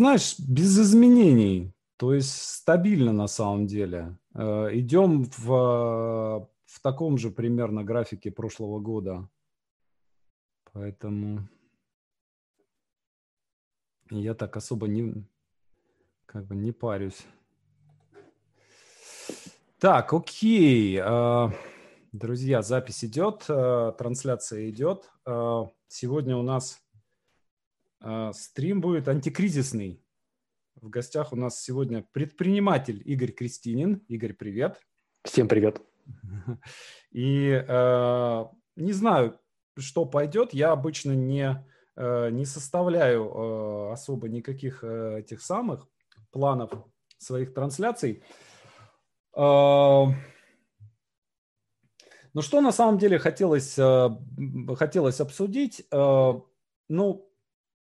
знаешь, без изменений, то есть стабильно на самом деле. Э, идем в, в таком же примерно графике прошлого года. Поэтому я так особо не, как бы не парюсь. Так, окей. Э, друзья, запись идет, э, трансляция идет. Сегодня у нас стрим будет антикризисный. В гостях у нас сегодня предприниматель Игорь Кристинин. Игорь, привет. Всем привет. И э, не знаю, что пойдет. Я обычно не, э, не составляю э, особо никаких э, этих самых планов своих трансляций. Э, но что на самом деле хотелось, хотелось обсудить? Ну,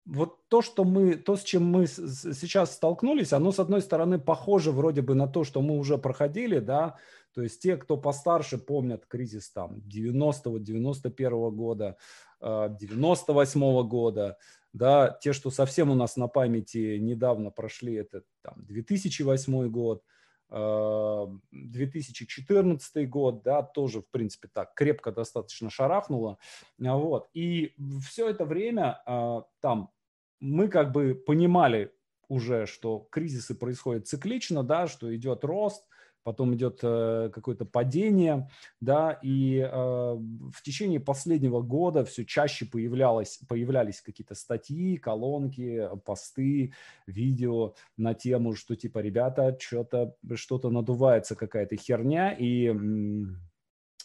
вот то, что мы, то, с чем мы сейчас столкнулись, оно, с одной стороны, похоже вроде бы на то, что мы уже проходили, да, то есть те, кто постарше, помнят кризис там 90-го, 91-го года, 98-го а, года, да, те, что совсем у нас на памяти недавно прошли, это там 2008 год, 2014 а, год, да, тоже, в принципе, так крепко достаточно шарахнуло, вот, и все это время а, там мы как бы понимали уже, что кризисы происходят циклично, да, что идет рост, потом идет э, какое-то падение, да, и э, в течение последнего года все чаще появлялось, появлялись какие-то статьи, колонки, посты, видео на тему, что типа, ребята, что-то что-то надувается какая-то херня, и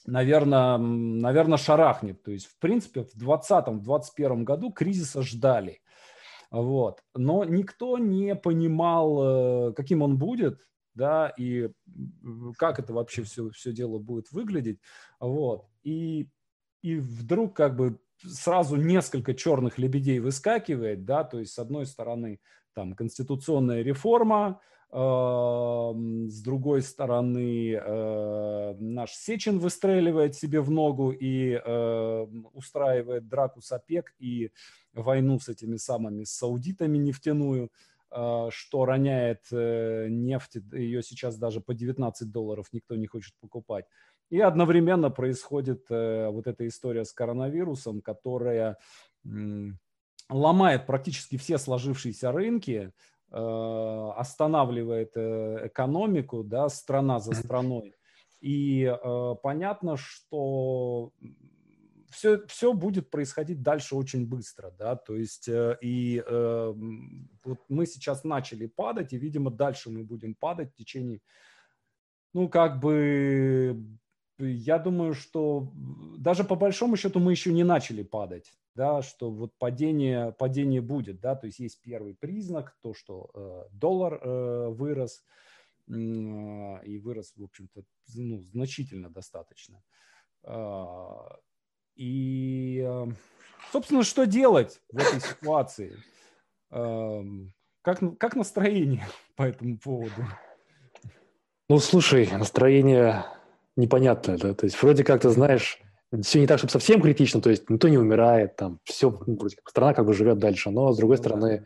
наверное, наверное, шарахнет. То есть, в принципе, в 2020-2021 году кризиса ждали. Вот. Но никто не понимал, э, каким он будет, да, и как это вообще все, все дело будет выглядеть. Вот. И, и вдруг как бы сразу несколько черных лебедей выскакивает, да, то есть с одной стороны там конституционная реформа, с другой стороны, э, наш Сечин выстреливает себе в ногу и э, устраивает драку с ОПЕК и войну с этими самыми саудитами нефтяную, э, что роняет нефть, ее сейчас даже по 19 долларов никто не хочет покупать. И одновременно происходит вот эта история с коронавирусом, которая ломает практически все сложившиеся рынки, останавливает э, экономику, да, страна за страной. И э, понятно, что все, все будет происходить дальше очень быстро, да, то есть и э, вот мы сейчас начали падать, и, видимо, дальше мы будем падать в течение, ну, как бы, я думаю, что даже по большому счету мы еще не начали падать, да, что вот падение, падение будет, да, то есть есть первый признак, то, что э, доллар э, вырос, э, и вырос, в общем-то, ну, значительно достаточно. Э, и, собственно, что делать в этой ситуации? Э, как, как настроение по этому поводу? Ну, слушай, настроение непонятное, да, то есть вроде как ты знаешь, все не так, чтобы совсем критично, то есть никто не умирает, там все, ну, страна как бы живет дальше, но с другой ну стороны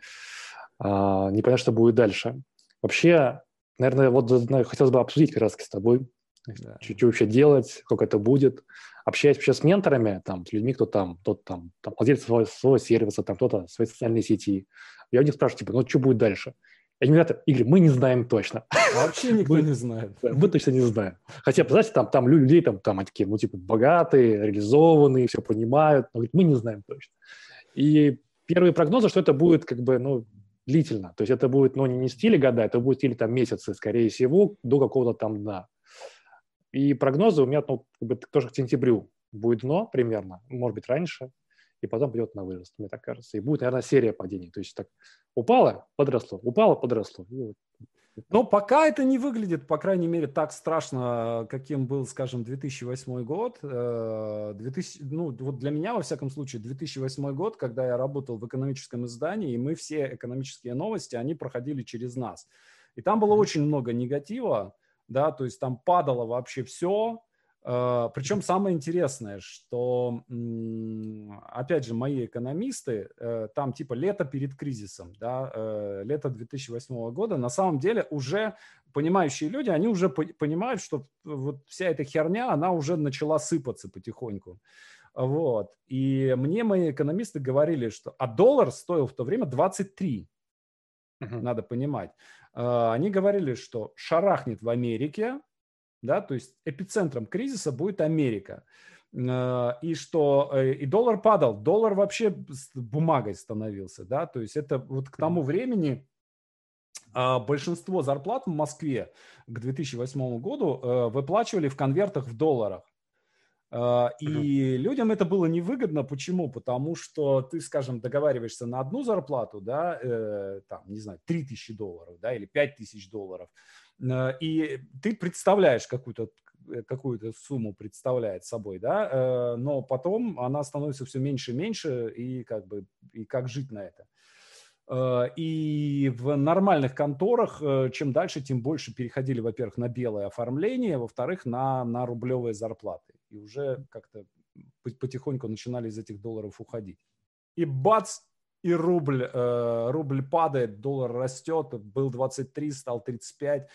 а, непонятно, что будет дальше. Вообще, наверное, вот знаю, хотелось бы обсудить как раз с тобой, да. что, что вообще делать, как это будет. Общаясь вообще с менторами, там, с людьми, кто там, тот там, там владелец своего, своего сервиса, там кто-то своей социальной сети, я у них спрашиваю, типа, ну что будет дальше? И они говорят, Игорь, мы не знаем точно. Вообще никто мы, не знает. Мы точно не знаем. Хотя, знаете, там, там людей там, там такие, ну, типа, богатые, реализованные, все понимают. Но говорит, мы не знаем точно. И первые прогнозы, что это будет как бы, ну, длительно. То есть это будет, ну, не стиле года, это будет или там месяцы, скорее всего, до какого-то там дна. И прогнозы у меня, ну, как бы, тоже к сентябрю будет дно примерно, может быть, раньше и потом пойдет на вырост, мне так кажется. И будет, наверное, серия падений. То есть так упало, подросло, упало, подросло. И вот. Но пока это не выглядит, по крайней мере, так страшно, каким был, скажем, 2008 год. 2000, э, ну, вот для меня, во всяком случае, 2008 год, когда я работал в экономическом издании, и мы все экономические новости, они проходили через нас. И там было очень много негатива, да, то есть там падало вообще все, причем самое интересное, что, опять же, мои экономисты, uh, там типа лето перед кризисом, да, uh, лето 2008 года, на самом деле уже понимающие люди, они уже по понимают, что вот вся эта херня, она уже начала сыпаться потихоньку. Вот. И мне мои экономисты говорили, что... А доллар стоил в то время 23, uh-huh. надо понимать. Они говорили, что шарахнет в Америке, да, то есть эпицентром кризиса будет Америка. Э, и что э, и доллар падал, доллар вообще бумагой становился, да, то есть это вот к тому времени а, большинство зарплат в Москве к 2008 году э, выплачивали в конвертах в долларах. И людям это было невыгодно. Почему? Потому что ты, скажем, договариваешься на одну зарплату, да, э, там, не знаю, 3000 долларов, да, или 5000 долларов. Э, и ты представляешь какую-то э, какую-то сумму представляет собой, да, э, но потом она становится все меньше и меньше, и как бы, и как жить на это. И в нормальных конторах чем дальше, тем больше переходили, во-первых, на белое оформление, во-вторых, на, на рублевые зарплаты. И уже как-то потихоньку начинали из этих долларов уходить. И бац, и рубль, э, рубль падает, доллар растет, был 23, стал 35,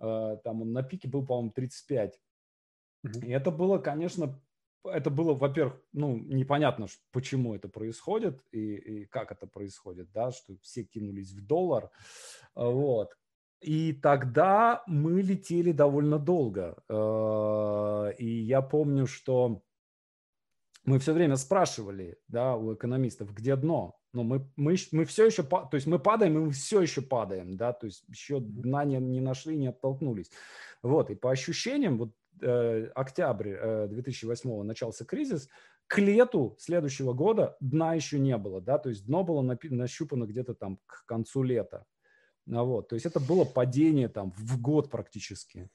э, там он на пике был, по-моему, 35. И это было, конечно, это было, во-первых, ну, непонятно, почему это происходит и, и как это происходит, да, что все кинулись в доллар, вот. И тогда мы летели довольно долго. Э, и я помню, что мы все время спрашивали, да, у экономистов, где дно, но мы, мы, мы все еще, то есть мы падаем, и мы все еще падаем, да, то есть еще дна не, не нашли, не оттолкнулись. Вот, и по ощущениям, вот э, октябрь э, 2008 начался кризис, к лету следующего года дна еще не было, да, то есть дно было напи- нащупано где-то там к концу лета. Ну, вот, то есть это было падение там в год практически.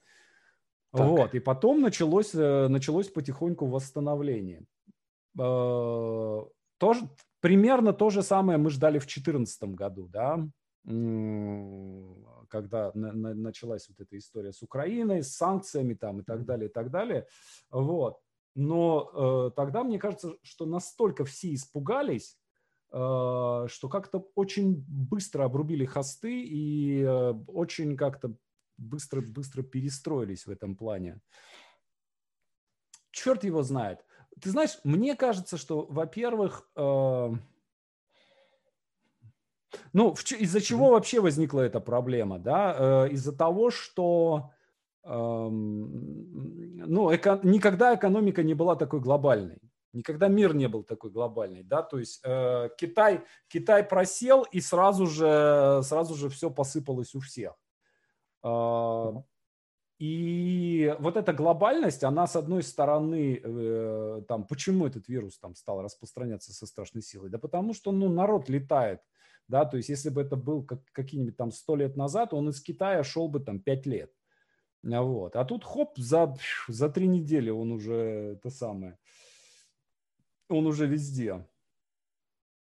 Так. Вот, и потом началось, э, началось потихоньку восстановление. Э, тоже примерно то же самое мы ждали в 2014 году, да, когда на, на, началась вот эта история с Украиной, с санкциями там и так далее, и так далее. Вот. Но э, тогда мне кажется, что настолько все испугались, э, что как-то очень быстро обрубили хосты и э, очень как-то быстро-быстро перестроились в этом плане. Черт его знает. Ты знаешь, мне кажется, что, во-первых, э, ну, из-за чего вообще возникла эта проблема, да? Э, из-за того, что э, ну, эко- никогда экономика не была такой глобальной. Никогда мир не был такой глобальный, да, то есть э, Китай, Китай просел и сразу же, сразу же все посыпалось у всех. Э, и вот эта глобальность, она с одной стороны, э, там, почему этот вирус там стал распространяться со страшной силой? Да потому что, ну, народ летает, да, то есть если бы это был как, какие-нибудь там сто лет назад, он из Китая шел бы там пять лет. Вот. А тут хоп, за, за три недели он уже это самое, он уже везде.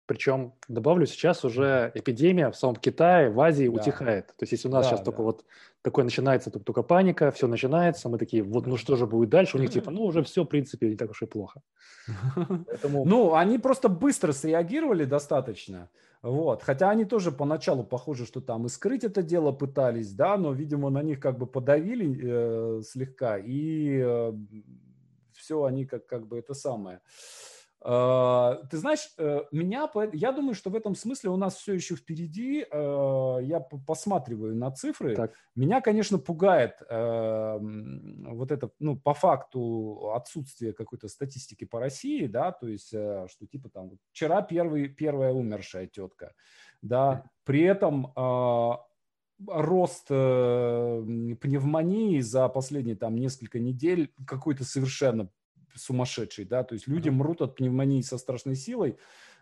Причем, добавлю, сейчас уже эпидемия в самом Китае, в Азии да. утихает. То есть если у нас да, сейчас да. только вот такое начинается, только, только паника, все начинается, мы такие, вот ну что же будет дальше? У них типа, ну уже все, в принципе, не так уж и плохо. Поэтому... Ну, они просто быстро среагировали достаточно. Вот. Хотя они тоже поначалу, похоже, что там и скрыть это дело пытались, да, но, видимо, на них как бы подавили э, слегка, и э, все они как, как бы это самое. Э, ты знаешь, э, меня, я думаю, что в этом смысле у нас все еще впереди. А, я посматриваю на цифры. Так. Меня, конечно, пугает э, вот это, ну, по факту отсутствие какой-то статистики по России, да, то есть, э, что типа там вчера первый, первая умершая тетка, да, при этом а, рост пневмонии за последние там несколько недель какой-то совершенно сумасшедший, да, то есть люди мрут от пневмонии со страшной силой,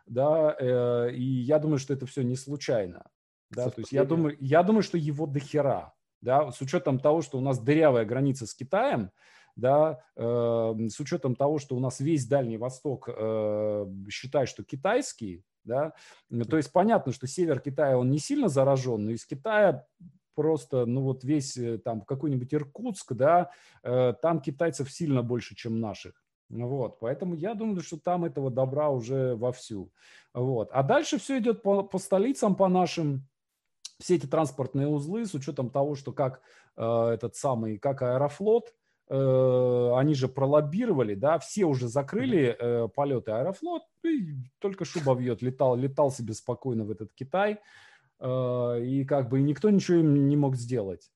да, э, и я думаю, что это все не случайно, да, то есть я думаю, я думаю, что его дохера, да, с учетом того, что у нас дырявая граница с Китаем, да, э, с учетом того, что у нас весь Дальний Восток э, считает, что китайский, да, то есть понятно, что север Китая, он не сильно заражен, но из Китая просто, ну вот весь э, там какой-нибудь Иркутск, да, э, там китайцев сильно больше, чем наших. Вот, поэтому я думаю, что там этого добра уже вовсю. Вот. А дальше все идет по, по столицам, по нашим, все эти транспортные узлы, с учетом того, что как э, этот самый, как Аэрофлот, э, они же пролоббировали, да, все уже закрыли э, полеты Аэрофлот, и только шуба вьет, летал, летал себе спокойно в этот Китай, э, и как бы никто ничего им не мог сделать.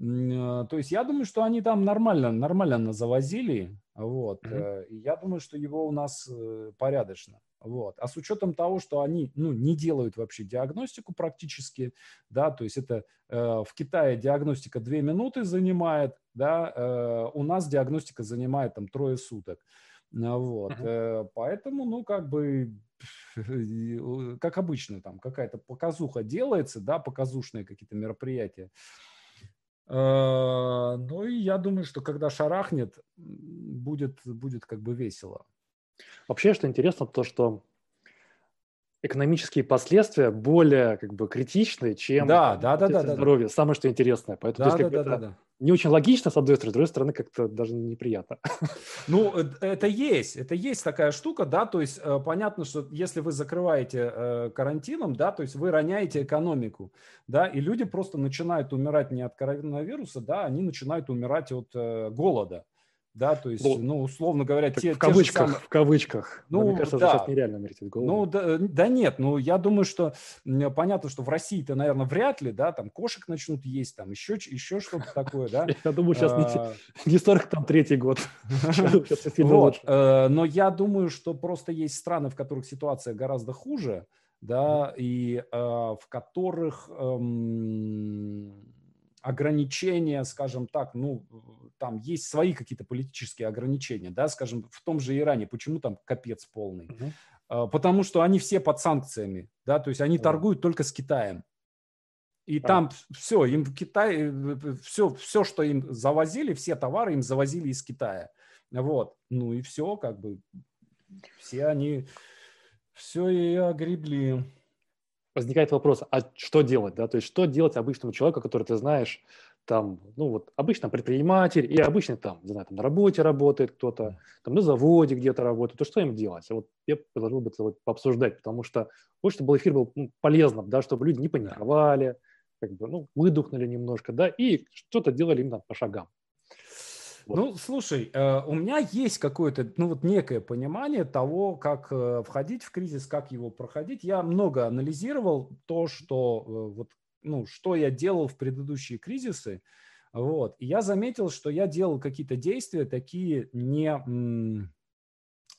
Э, то есть я думаю, что они там нормально, нормально завозили, вот. Mm-hmm. Я думаю, что его у нас э, порядочно. Вот. А с учетом того, что они ну, не делают вообще диагностику практически, да, то есть это э, в Китае диагностика 2 минуты занимает, да, э, у нас диагностика занимает там трое суток. Вот. Uh-huh. Э, поэтому, ну, как бы, как обычно, там какая-то показуха делается, да, показушные какие-то мероприятия. Э, ну и я думаю, что когда шарахнет, будет, будет как бы весело. Вообще, что интересно, то, что экономические последствия более как бы критичны, чем да, да, да, да, здоровье. Да. Самое, что интересное. Поэтому, да, есть, да, да, да, да. Не очень логично, с одной стороны, с другой стороны, как-то даже неприятно. Ну, э, это есть, это есть такая штука, да, то есть э, понятно, что если вы закрываете э, карантином, да, то есть вы роняете экономику, да, и люди просто начинают умирать не от коронавируса, да, они начинают умирать от голода да, то есть, ну, ну условно говоря, те, в кавычках, те самые... в кавычках. Ну, мне кажется, да. сейчас нереально умереть от голода. Ну, да, да нет, ну, я думаю, что понятно, что в России-то, наверное, вряд ли, да, там кошек начнут есть, там еще, еще что-то такое, да. Я думаю, сейчас не 43-й а. год. Вот, э, но я думаю, что просто есть страны, в которых ситуация гораздо хуже, да, и э, в которых эм, ограничения, скажем так, ну, там есть свои какие-то политические ограничения, да, скажем, в том же Иране, почему там капец полный? Uh-huh. Потому что они все под санкциями, да, то есть они uh-huh. торгуют только с Китаем. И uh-huh. там все, им в Китае, все, все, что им завозили, все товары им завозили из Китая. Вот, ну и все, как бы, все они, все и огребли возникает вопрос, а что делать, да, то есть что делать обычному человеку, который ты знаешь, там, ну вот обычно предприниматель и обычно там, не знаю, там на работе работает кто-то, там на заводе где-то работает, то что им делать? Вот я предложил бы это вот пообсуждать, потому что вот чтобы эфир был ну, полезным, да, чтобы люди не паниковали, как бы, ну, выдохнули немножко, да, и что-то делали им там по шагам. Вот. Ну, слушай, э, у меня есть какое-то, ну вот некое понимание того, как э, входить в кризис, как его проходить. Я много анализировал то, что э, вот, ну, что я делал в предыдущие кризисы, вот. И я заметил, что я делал какие-то действия такие не,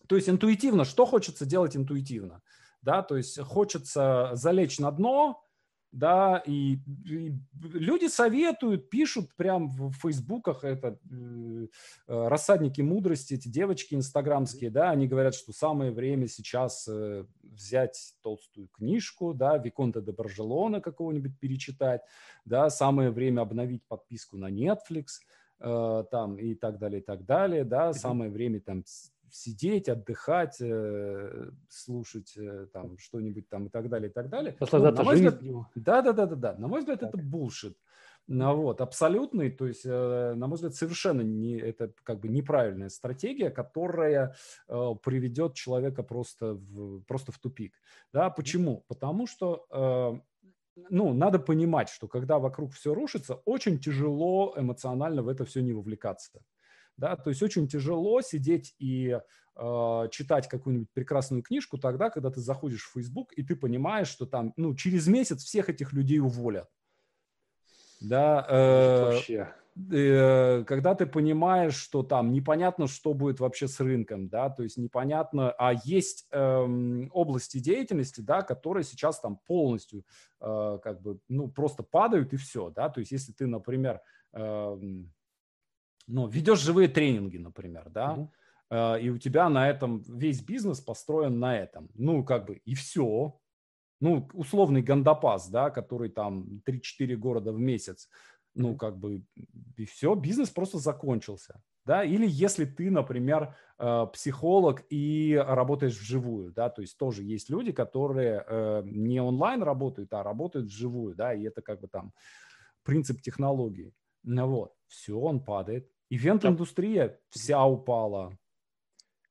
то есть интуитивно. Что хочется делать интуитивно, да? То есть хочется залечь на дно, да, и, и люди советуют, пишут прям в фейсбуках, это э, рассадники мудрости, эти девочки инстаграмские, да, они говорят, что самое время сейчас э, взять толстую книжку, да, Виконта де Баржелона какого-нибудь перечитать, да, самое время обновить подписку на Netflix, э, там и так далее, и так далее, да, самое время там сидеть, отдыхать, э, слушать э, там что-нибудь там и так далее, и так далее. Ну, на мой взгляд, да, да, да, да, да. На мой взгляд, так. это булшит. Ну, вот, абсолютный, то есть, э, на мой взгляд, совершенно не, это как бы неправильная стратегия, которая э, приведет человека просто в, просто в тупик. Да, почему? Потому что э, ну, надо понимать, что когда вокруг все рушится, очень тяжело эмоционально в это все не вовлекаться. Да? То есть очень тяжело сидеть и э, читать какую-нибудь прекрасную книжку тогда, когда ты заходишь в Facebook, и ты понимаешь, что там ну, через месяц всех этих людей уволят. Да, э, вообще. Э, когда ты понимаешь, что там непонятно, что будет вообще с рынком, да, то есть непонятно, а есть э, области деятельности, да, которые сейчас там полностью э, как бы, ну, просто падают и все, да, то есть если ты, например, э, ну, ведешь живые тренинги, например, да, угу. и у тебя на этом весь бизнес построен на этом. Ну, как бы, и все. Ну, условный гандапас, да, который там 3-4 города в месяц, ну, как бы, и все, бизнес просто закончился. Да? Или если ты, например, э, психолог и работаешь вживую, да, то есть тоже есть люди, которые э, не онлайн работают, а работают вживую, да, и это как бы там принцип технологии. Ну вот, все, он падает. Ивент-индустрия вся упала.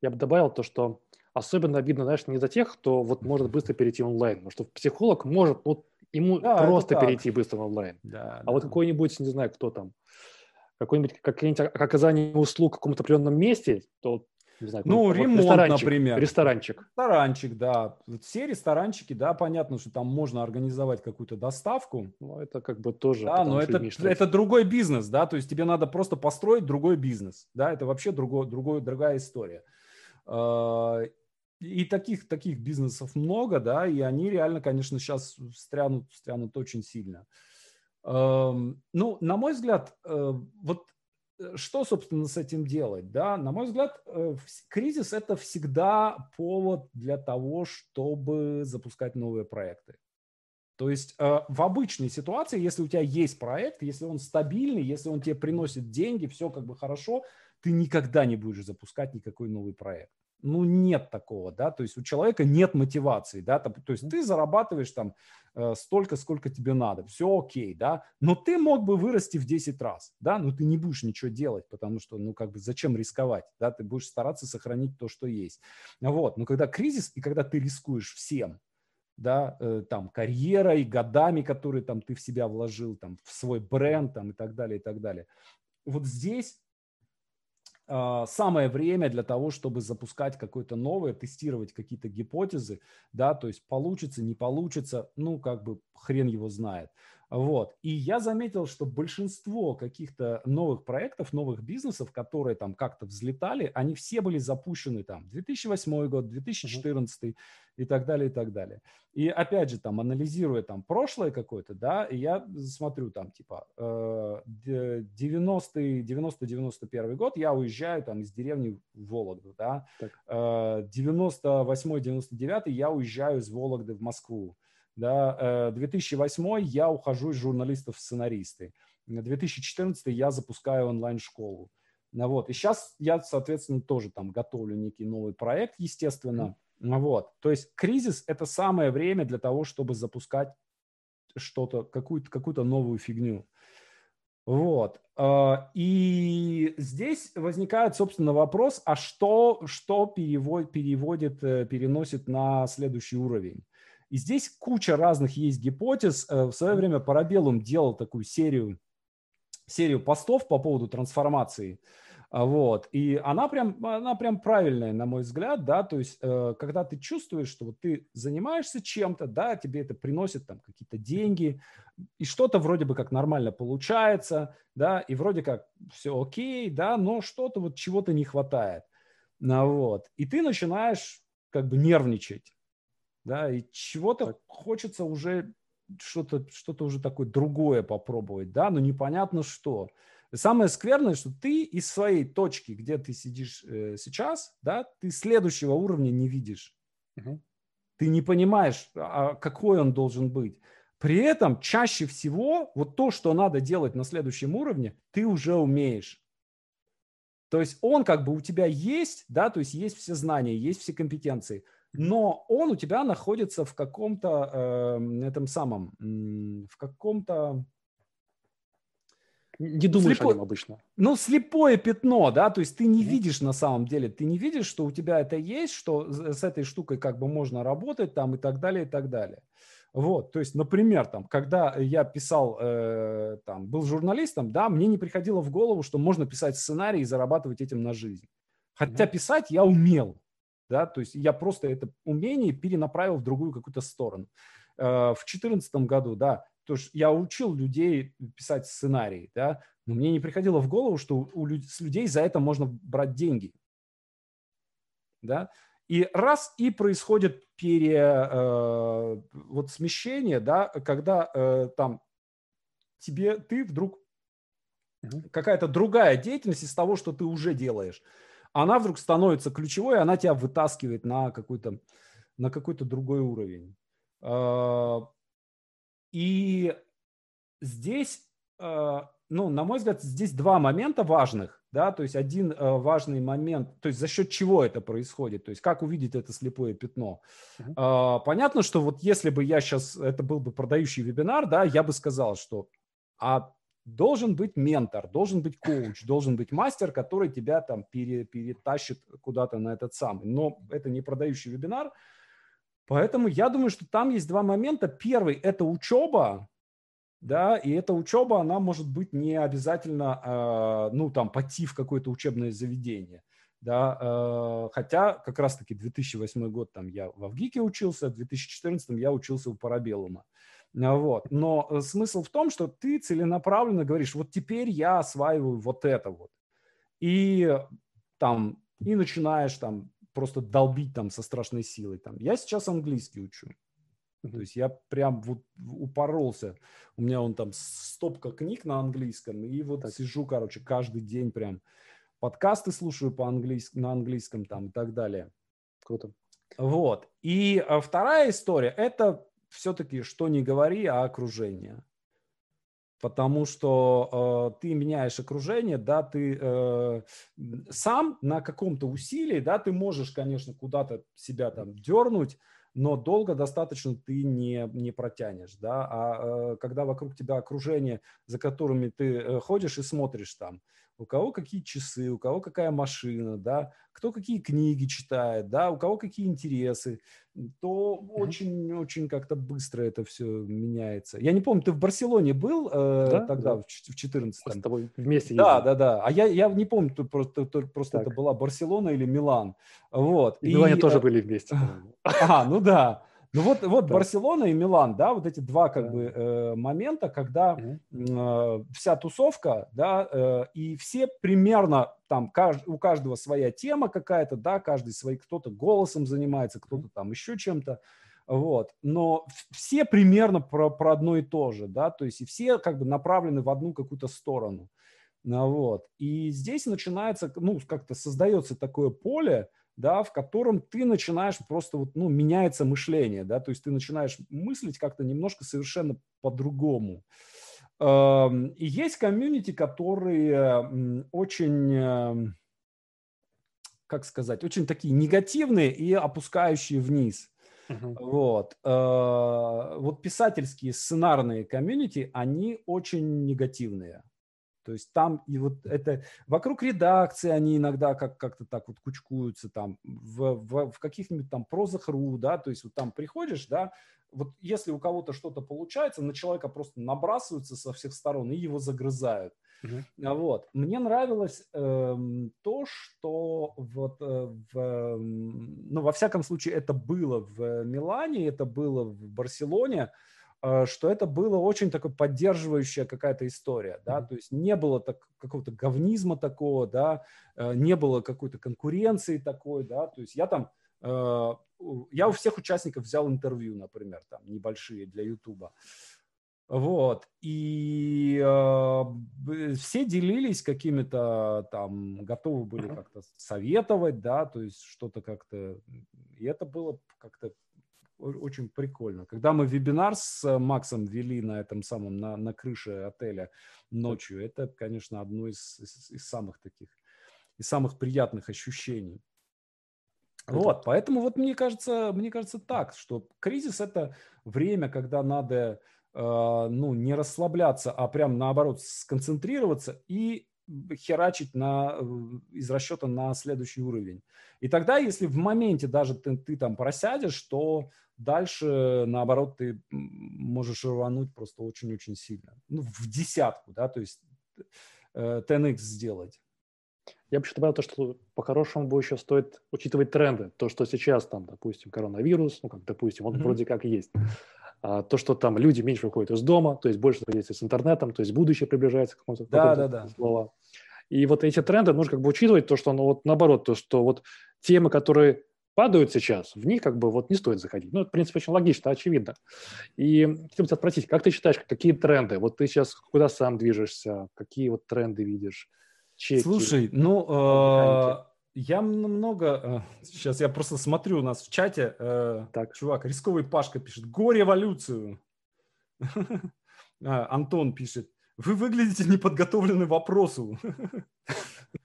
Я бы добавил то, что особенно обидно, знаешь, не за тех, кто вот может быстро перейти онлайн, потому что психолог может вот ему да, просто перейти быстро онлайн. Да, а да. вот какой-нибудь, не знаю, кто там, какой-нибудь какие-нибудь оказание услуг в каком-то определенном месте, то не знаю, ну, ремонт, ресторанчик, например. Ресторанчик. Ресторанчик, да. Все ресторанчики, да, понятно, что там можно организовать какую-то доставку. Ну, это как бы тоже... Да, но это, это другой бизнес, да, то есть тебе надо просто построить другой бизнес, да, это вообще другой, другой, другая история. И таких, таких бизнесов много, да, и они реально, конечно, сейчас встрянут, встрянут очень сильно. Ну, на мой взгляд, э, вот Э, что, собственно, с этим делать? Да? На мой взгляд, э, кризис – это всегда повод для того, чтобы запускать новые проекты. То есть в обычной ситуации, если у тебя есть проект, если он стабильный, если он тебе приносит деньги, все как бы хорошо, ты никогда не будешь запускать никакой новый проект ну, нет такого, да, то есть у человека нет мотивации, да, то, есть ты зарабатываешь там э, столько, сколько тебе надо, все окей, да, но ты мог бы вырасти в 10 раз, да, но ты не будешь ничего делать, потому что, ну, как бы, зачем рисковать, да, ты будешь стараться сохранить то, что есть, вот, но когда кризис и когда ты рискуешь всем, да, э, там, карьерой, годами, которые там ты в себя вложил, там, в свой бренд, там, и так далее, и так далее, вот здесь самое время для того, чтобы запускать какое-то новое, тестировать какие-то гипотезы, да, то есть получится, не получится, ну, как бы хрен его знает. Вот. И я заметил, что большинство каких-то новых проектов, новых бизнесов, которые там как-то взлетали, они все были запущены там 2008 год, 2014 и так далее, и так далее. И опять же, там, анализируя там прошлое какое-то, да, я смотрю там, типа, 90-й, 90-91 год я уезжаю там из деревни в Вологду, да, 98-99 э, я уезжаю из Вологды в Москву, да, 2008 э, я ухожу из журналистов в сценаристы. 2014 я запускаю онлайн-школу. Ну вот. И сейчас я, соответственно, тоже там готовлю некий новый проект, естественно. Mm-hmm. Вот. То есть кризис – это самое время для того, чтобы запускать что-то, какую-то, какую-то новую фигню. Вот. А, и здесь возникает, собственно, вопрос, а что, что перевод, переводит, э, переносит на следующий уровень? И здесь куча разных есть гипотез. Э, в свое время Парабеллум делал такую серию, серию постов по поводу трансформации. А, вот. И она прям, она прям правильная, на мой взгляд, да, то есть, э, когда ты чувствуешь, что вот ты занимаешься чем-то, да, тебе это приносит там какие-то деньги, и что-то вроде бы как нормально получается, да, и вроде как все окей, да, но что-то вот чего-то не хватает. Ну, вот. И ты начинаешь как бы нервничать да, и чего-то хочется уже что-то что уже такое другое попробовать, да, но непонятно что. Самое скверное, что ты из своей точки, где ты сидишь э, сейчас, да, ты следующего уровня не видишь. Угу. Ты не понимаешь, а, какой он должен быть. При этом чаще всего вот то, что надо делать на следующем уровне, ты уже умеешь. То есть он как бы у тебя есть, да, то есть есть все знания, есть все компетенции – но он у тебя находится в каком-то э, этом самом, в каком-то не думаешь Слепо... о нем обычно. Ну, слепое пятно, да, то есть ты не mm-hmm. видишь на самом деле, ты не видишь, что у тебя это есть, что с этой штукой как бы можно работать там и так далее, и так далее. Вот, то есть, например, там, когда я писал, э, там, был журналистом, да, мне не приходило в голову, что можно писать сценарий и зарабатывать этим на жизнь. Хотя mm-hmm. писать я умел, да, то есть я просто это умение перенаправил в другую какую-то сторону. Э, в 2014 году, да, то есть я учил людей писать сценарии, да, но мне не приходило в голову, что у люд... с людей за это можно брать деньги, да, и раз и происходит пере, э, вот смещение, да, когда э, там тебе, ты вдруг какая-то другая деятельность из того, что ты уже делаешь, она вдруг становится ключевой, она тебя вытаскивает на какой-то на какой-то другой уровень. А, и здесь, а, ну, на мой взгляд, здесь два момента важных, да, то есть один а, важный момент, то есть за счет чего это происходит, то есть как увидеть это слепое пятно. Uh-huh. Понятно, что вот если бы я сейчас, это был бы продающий вебинар, да, я бы сказал, что а должен быть ментор, должен быть коуч, должен быть мастер, который тебя там пере, перетащит куда-то на этот самый. Но это не продающий вебинар, поэтому я думаю, что там есть два момента. Первый – это учеба, да, и эта учеба, она может быть не обязательно, э, ну, там, пойти в какое-то учебное заведение, да, э, хотя как раз-таки 2008 год там я в Авгике учился, в 2014 я учился у Парабеллума, вот, но э, смысл в том, что ты целенаправленно говоришь, вот теперь я осваиваю вот это вот, и там, и начинаешь там просто долбить там со страшной силой, там, я сейчас английский учу, то есть я прям вот упоролся. У меня он там стопка книг на английском, и вот так. сижу, короче, каждый день прям подкасты слушаю по английски, на английском там и так далее. Круто. Вот. И а, вторая история – это все-таки, что не говори, а окружение. Потому что э, ты меняешь окружение, да, ты э, сам на каком-то усилии, да, ты можешь, конечно, куда-то себя там дернуть, но долго достаточно ты не, не протянешь, да, а э, когда вокруг тебя окружение, за которыми ты э, ходишь и смотришь там, у кого какие часы, у кого какая машина, да, кто какие книги читает, да, у кого какие интересы, то очень-очень как-то быстро это все меняется. Я не помню, ты в Барселоне был э, да, тогда, да. в 14 Мы с тобой вместе ездили. Да, да, да. А я, я не помню, просто, просто это была Барселона или Милан. Вот. И, и Милане тоже э, были вместе. А, ну да. Ну вот, вот да. Барселона и Милан, да, вот эти два как да. бы э, момента, когда э, вся тусовка, да, э, и все примерно там кажд, у каждого своя тема какая-то, да, каждый свой кто-то голосом занимается, кто-то там еще чем-то, вот, но все примерно про, про одно и то же, да, то есть и все как бы направлены в одну какую-то сторону, ну, вот, и здесь начинается, ну, как-то создается такое поле, да, в котором ты начинаешь просто вот, ну, меняется мышление, да, то есть ты начинаешь мыслить как-то немножко совершенно по-другому. Эм, и есть комьюнити, которые очень, эм, как сказать, очень такие негативные и опускающие вниз. Uh-huh. Вот. Э, вот писательские сценарные комьюнити, они очень негативные. То есть там и вот это вокруг редакции они иногда как как-то так вот кучкуются там в, в, в каких-нибудь там прозах ру, да, то есть вот там приходишь, да, вот если у кого-то что-то получается, на человека просто набрасываются со всех сторон и его загрызают. Uh-huh. Вот. Мне нравилось э, то, что вот э, в, ну, во всяком случае это было в Милане, это было в Барселоне, Э, что это было очень такой поддерживающая какая-то история, да, то есть не было так, какого-то говнизма такого, да, э, не было какой-то конкуренции такой, да, то есть я там, э, я у всех участников взял интервью, например, там, небольшие для Ютуба, вот, и э, все делились какими-то там, готовы были как-то советовать, да, то есть что-то как-то, и это было как-то очень прикольно. Когда мы вебинар с э, Максом вели на этом самом, на, на крыше отеля ночью, это, конечно, одно из, из, из самых таких, из самых приятных ощущений. Вот, поэтому вот мне кажется, мне кажется так, что кризис это время, когда надо, э, ну, не расслабляться, а прям наоборот сконцентрироваться и херачить на, э, из расчета на следующий уровень. И тогда, если в моменте даже ты, ты там просядешь, то дальше, наоборот, ты можешь рвануть просто очень-очень сильно. Ну, в десятку, да, то есть 10x э, сделать. Я бы еще добавил то, что по-хорошему бы еще стоит учитывать тренды. То, что сейчас там, допустим, коронавирус, ну, как, допустим, он mm-hmm. вроде как есть. А, то, что там люди меньше выходят из дома, то есть больше взаимодействия с интернетом, то есть будущее приближается к какому-то да, да, да. слова. И вот эти тренды нужно как бы учитывать, то, что, ну, вот наоборот, то, что вот темы, которые падают сейчас, в них как бы вот не стоит заходить. Ну, это, в принципе, очень логично, очевидно. И хотел бы тебя спросить, как ты считаешь, какие тренды? Вот ты сейчас куда сам движешься? Какие вот тренды видишь? Чеки, Слушай, ну, я много... Э, сейчас я просто смотрю у нас в чате. Э, так. Чувак, рисковый Пашка пишет. Горе эволюцию. А, Антон пишет. Вы выглядите неподготовлены к вопросу.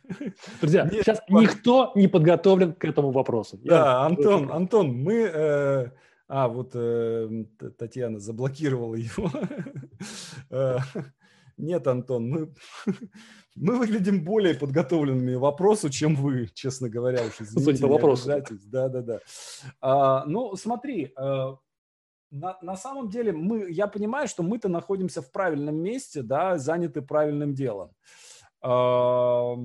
Друзья, Нет, сейчас чувак. никто не подготовлен к этому вопросу. Да, Я Антон, Антон, мы... Э, а, вот э, Татьяна заблокировала его. Э, Нет, Антон, мы, мы выглядим более подготовленными к вопросу, чем вы, честно говоря. Уж извините, по вопросу. Да, да, да. А, ну, смотри, а, на, на самом деле мы, я понимаю, что мы-то находимся в правильном месте, да, заняты правильным делом. А,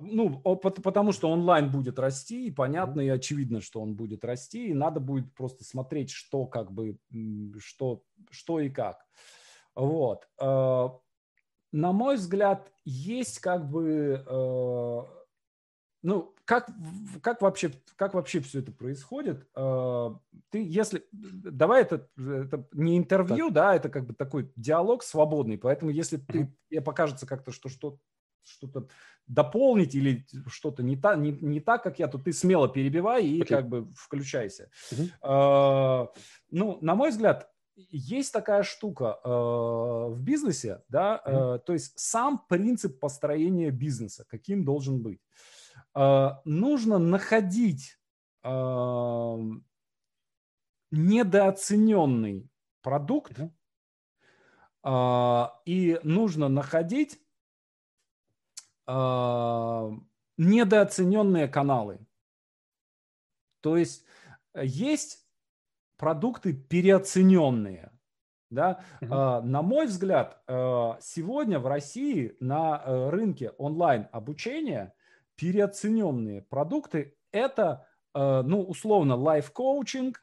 ну, потому что онлайн будет расти, и понятно и очевидно, что он будет расти, и надо будет просто смотреть, что как бы, что, что и как. Вот. А, на мой взгляд, есть как бы ну, как, как, вообще, как вообще все это происходит? А, ты, если... Давай это, это не интервью, так. да, это как бы такой диалог свободный, поэтому если ты, тебе покажется как-то, что, что что-то дополнить или что-то не, та, не, не так, как я, то ты смело перебивай и okay. как бы включайся. Uh-huh. А, ну, на мой взгляд, есть такая штука э, в бизнесе, да, э, то есть сам принцип построения бизнеса, каким должен быть. А, нужно находить а, недооцененный продукт, а, и нужно находить недооцененные каналы. То есть есть продукты переоцененные. Да? Uh-huh. На мой взгляд, сегодня в России на э, рынке онлайн обучения переоцененные продукты – это, э, ну, условно, лайф-коучинг,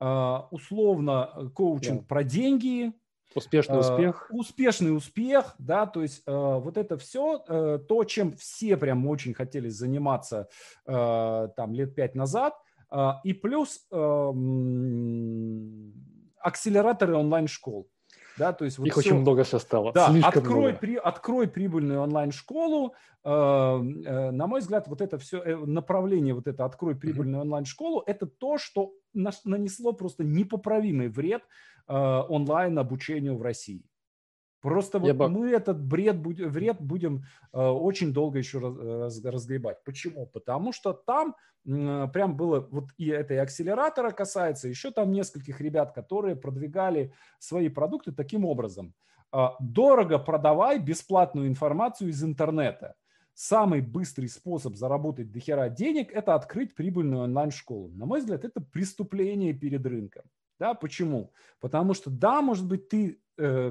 условно, э, коучинг yeah. про деньги, Успешный успех. Успешный успех, да, то есть вот это все, то, чем все прям очень хотели заниматься там лет пять назад, и плюс эм, акселераторы онлайн-школ. Да, то есть вот Их все... очень много сейчас стало. Да, открой, При, открой прибыльную онлайн-школу. Э, э, на мой взгляд, вот это все э, направление, вот это открой прибыльную онлайн-школу, это то, что нанесло просто непоправимый вред э, онлайн-обучению в России. Просто вот бы... мы этот бред, вред будем э, очень долго еще раз, разгребать. Почему? Потому что там э, прям было, вот и это и акселератора касается, еще там нескольких ребят, которые продвигали свои продукты таким образом. Э, дорого продавай бесплатную информацию из интернета. Самый быстрый способ заработать дохера денег – это открыть прибыльную онлайн-школу. На мой взгляд, это преступление перед рынком. Да, почему? Потому что, да, может быть, ты э,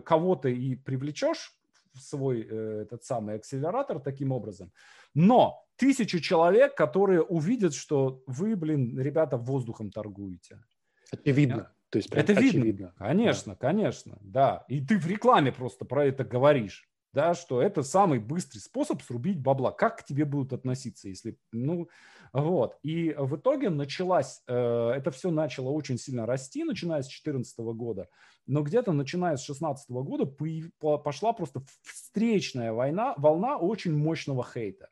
кого-то и привлечешь в свой э, этот самый акселератор таким образом, но тысячу человек, которые увидят, что вы, блин, ребята, воздухом торгуете. Очевидно. То есть это очевидно. видно. Конечно, да. конечно, да. И ты в рекламе просто про это говоришь да, что это самый быстрый способ срубить бабла. Как к тебе будут относиться, если, ну, вот. И в итоге началась, э, это все начало очень сильно расти, начиная с 2014 года, но где-то начиная с 2016 года пошла просто встречная война, волна очень мощного хейта.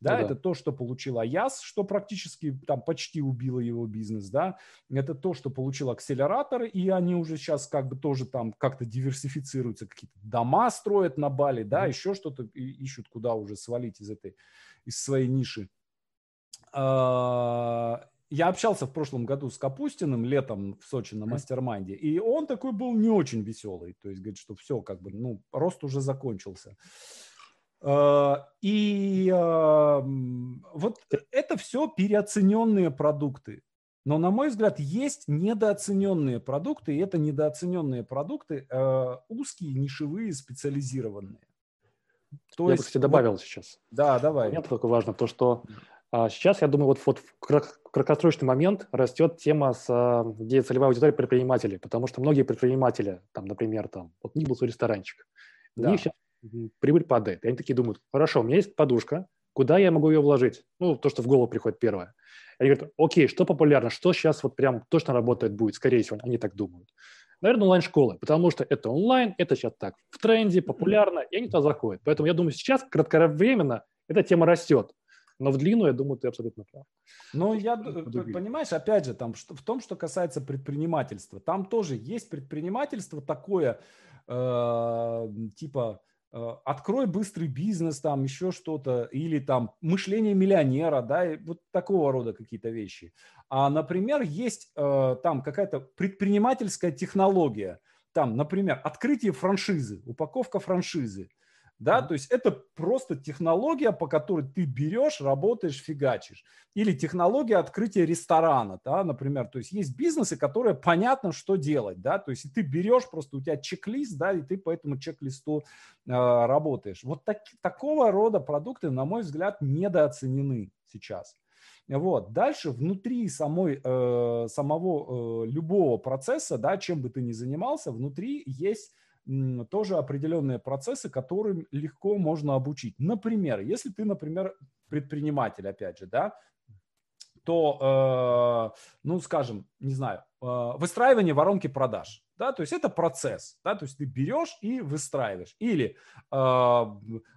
Да, ну, да, это то, что получил Аяс, что практически там почти убило его бизнес, да. Это то, что получил акселератор, и они уже сейчас как бы тоже там как-то диверсифицируются, какие-то дома строят на Бали, да, mm-hmm. еще что-то ищут, куда уже свалить из этой, из своей ниши. А, я общался в прошлом году с Капустиным летом в Сочи на mastermind е, и он такой был не очень веселый, то есть говорит, что все, как бы, ну, рост уже закончился. Э, и вот это все переоцененные продукты. Но, на мой взгляд, есть недооцененные продукты, и это недооцененные продукты э, узкие, нишевые, специализированные. То я есть, бы, кстати, добавил вот, сейчас. Да, давай. Мне только важно то, что а, сейчас, я думаю, вот, вот в краткосрочный момент растет тема, с, а, где целевая аудитория предпринимателей, потому что многие предприниматели, там, например, там, вот Ниблс ресторанчик, да. у них сейчас прибыль падает. И они такие думают, хорошо, у меня есть подушка, куда я могу ее вложить? Ну, то, что в голову приходит первое. Они говорят, окей, что популярно, что сейчас вот прям точно работает будет, скорее всего, они так думают. Наверное, онлайн-школы, потому что это онлайн, это сейчас так в тренде, популярно, и они туда заходят. Поэтому я думаю, сейчас кратковременно эта тема растет. Но в длину, я думаю, ты абсолютно прав. Ну, я, понимаешь, опять же, там, что, в том, что касается предпринимательства, там тоже есть предпринимательство такое, э, типа, открой быстрый бизнес, там еще что-то, или там мышление миллионера, да, и вот такого рода какие-то вещи. А, например, есть э, там какая-то предпринимательская технология. там, например, открытие франшизы, упаковка франшизы, да, то есть это просто технология, по которой ты берешь, работаешь, фигачишь. Или технология открытия ресторана, да, например, то есть есть бизнесы, которые понятно, что делать, да, то есть ты берешь, просто у тебя чек-лист, да, и ты по этому чек-листу э, работаешь. Вот так, такого рода продукты, на мой взгляд, недооценены сейчас. Вот. Дальше внутри самой, э, самого э, любого процесса, да, чем бы ты ни занимался, внутри есть тоже определенные процессы, которым легко можно обучить. Например, если ты, например, предприниматель, опять же, да, то, э, ну, скажем, не знаю, э, выстраивание воронки продаж, да, то есть это процесс, да, то есть ты берешь и выстраиваешь. Или э,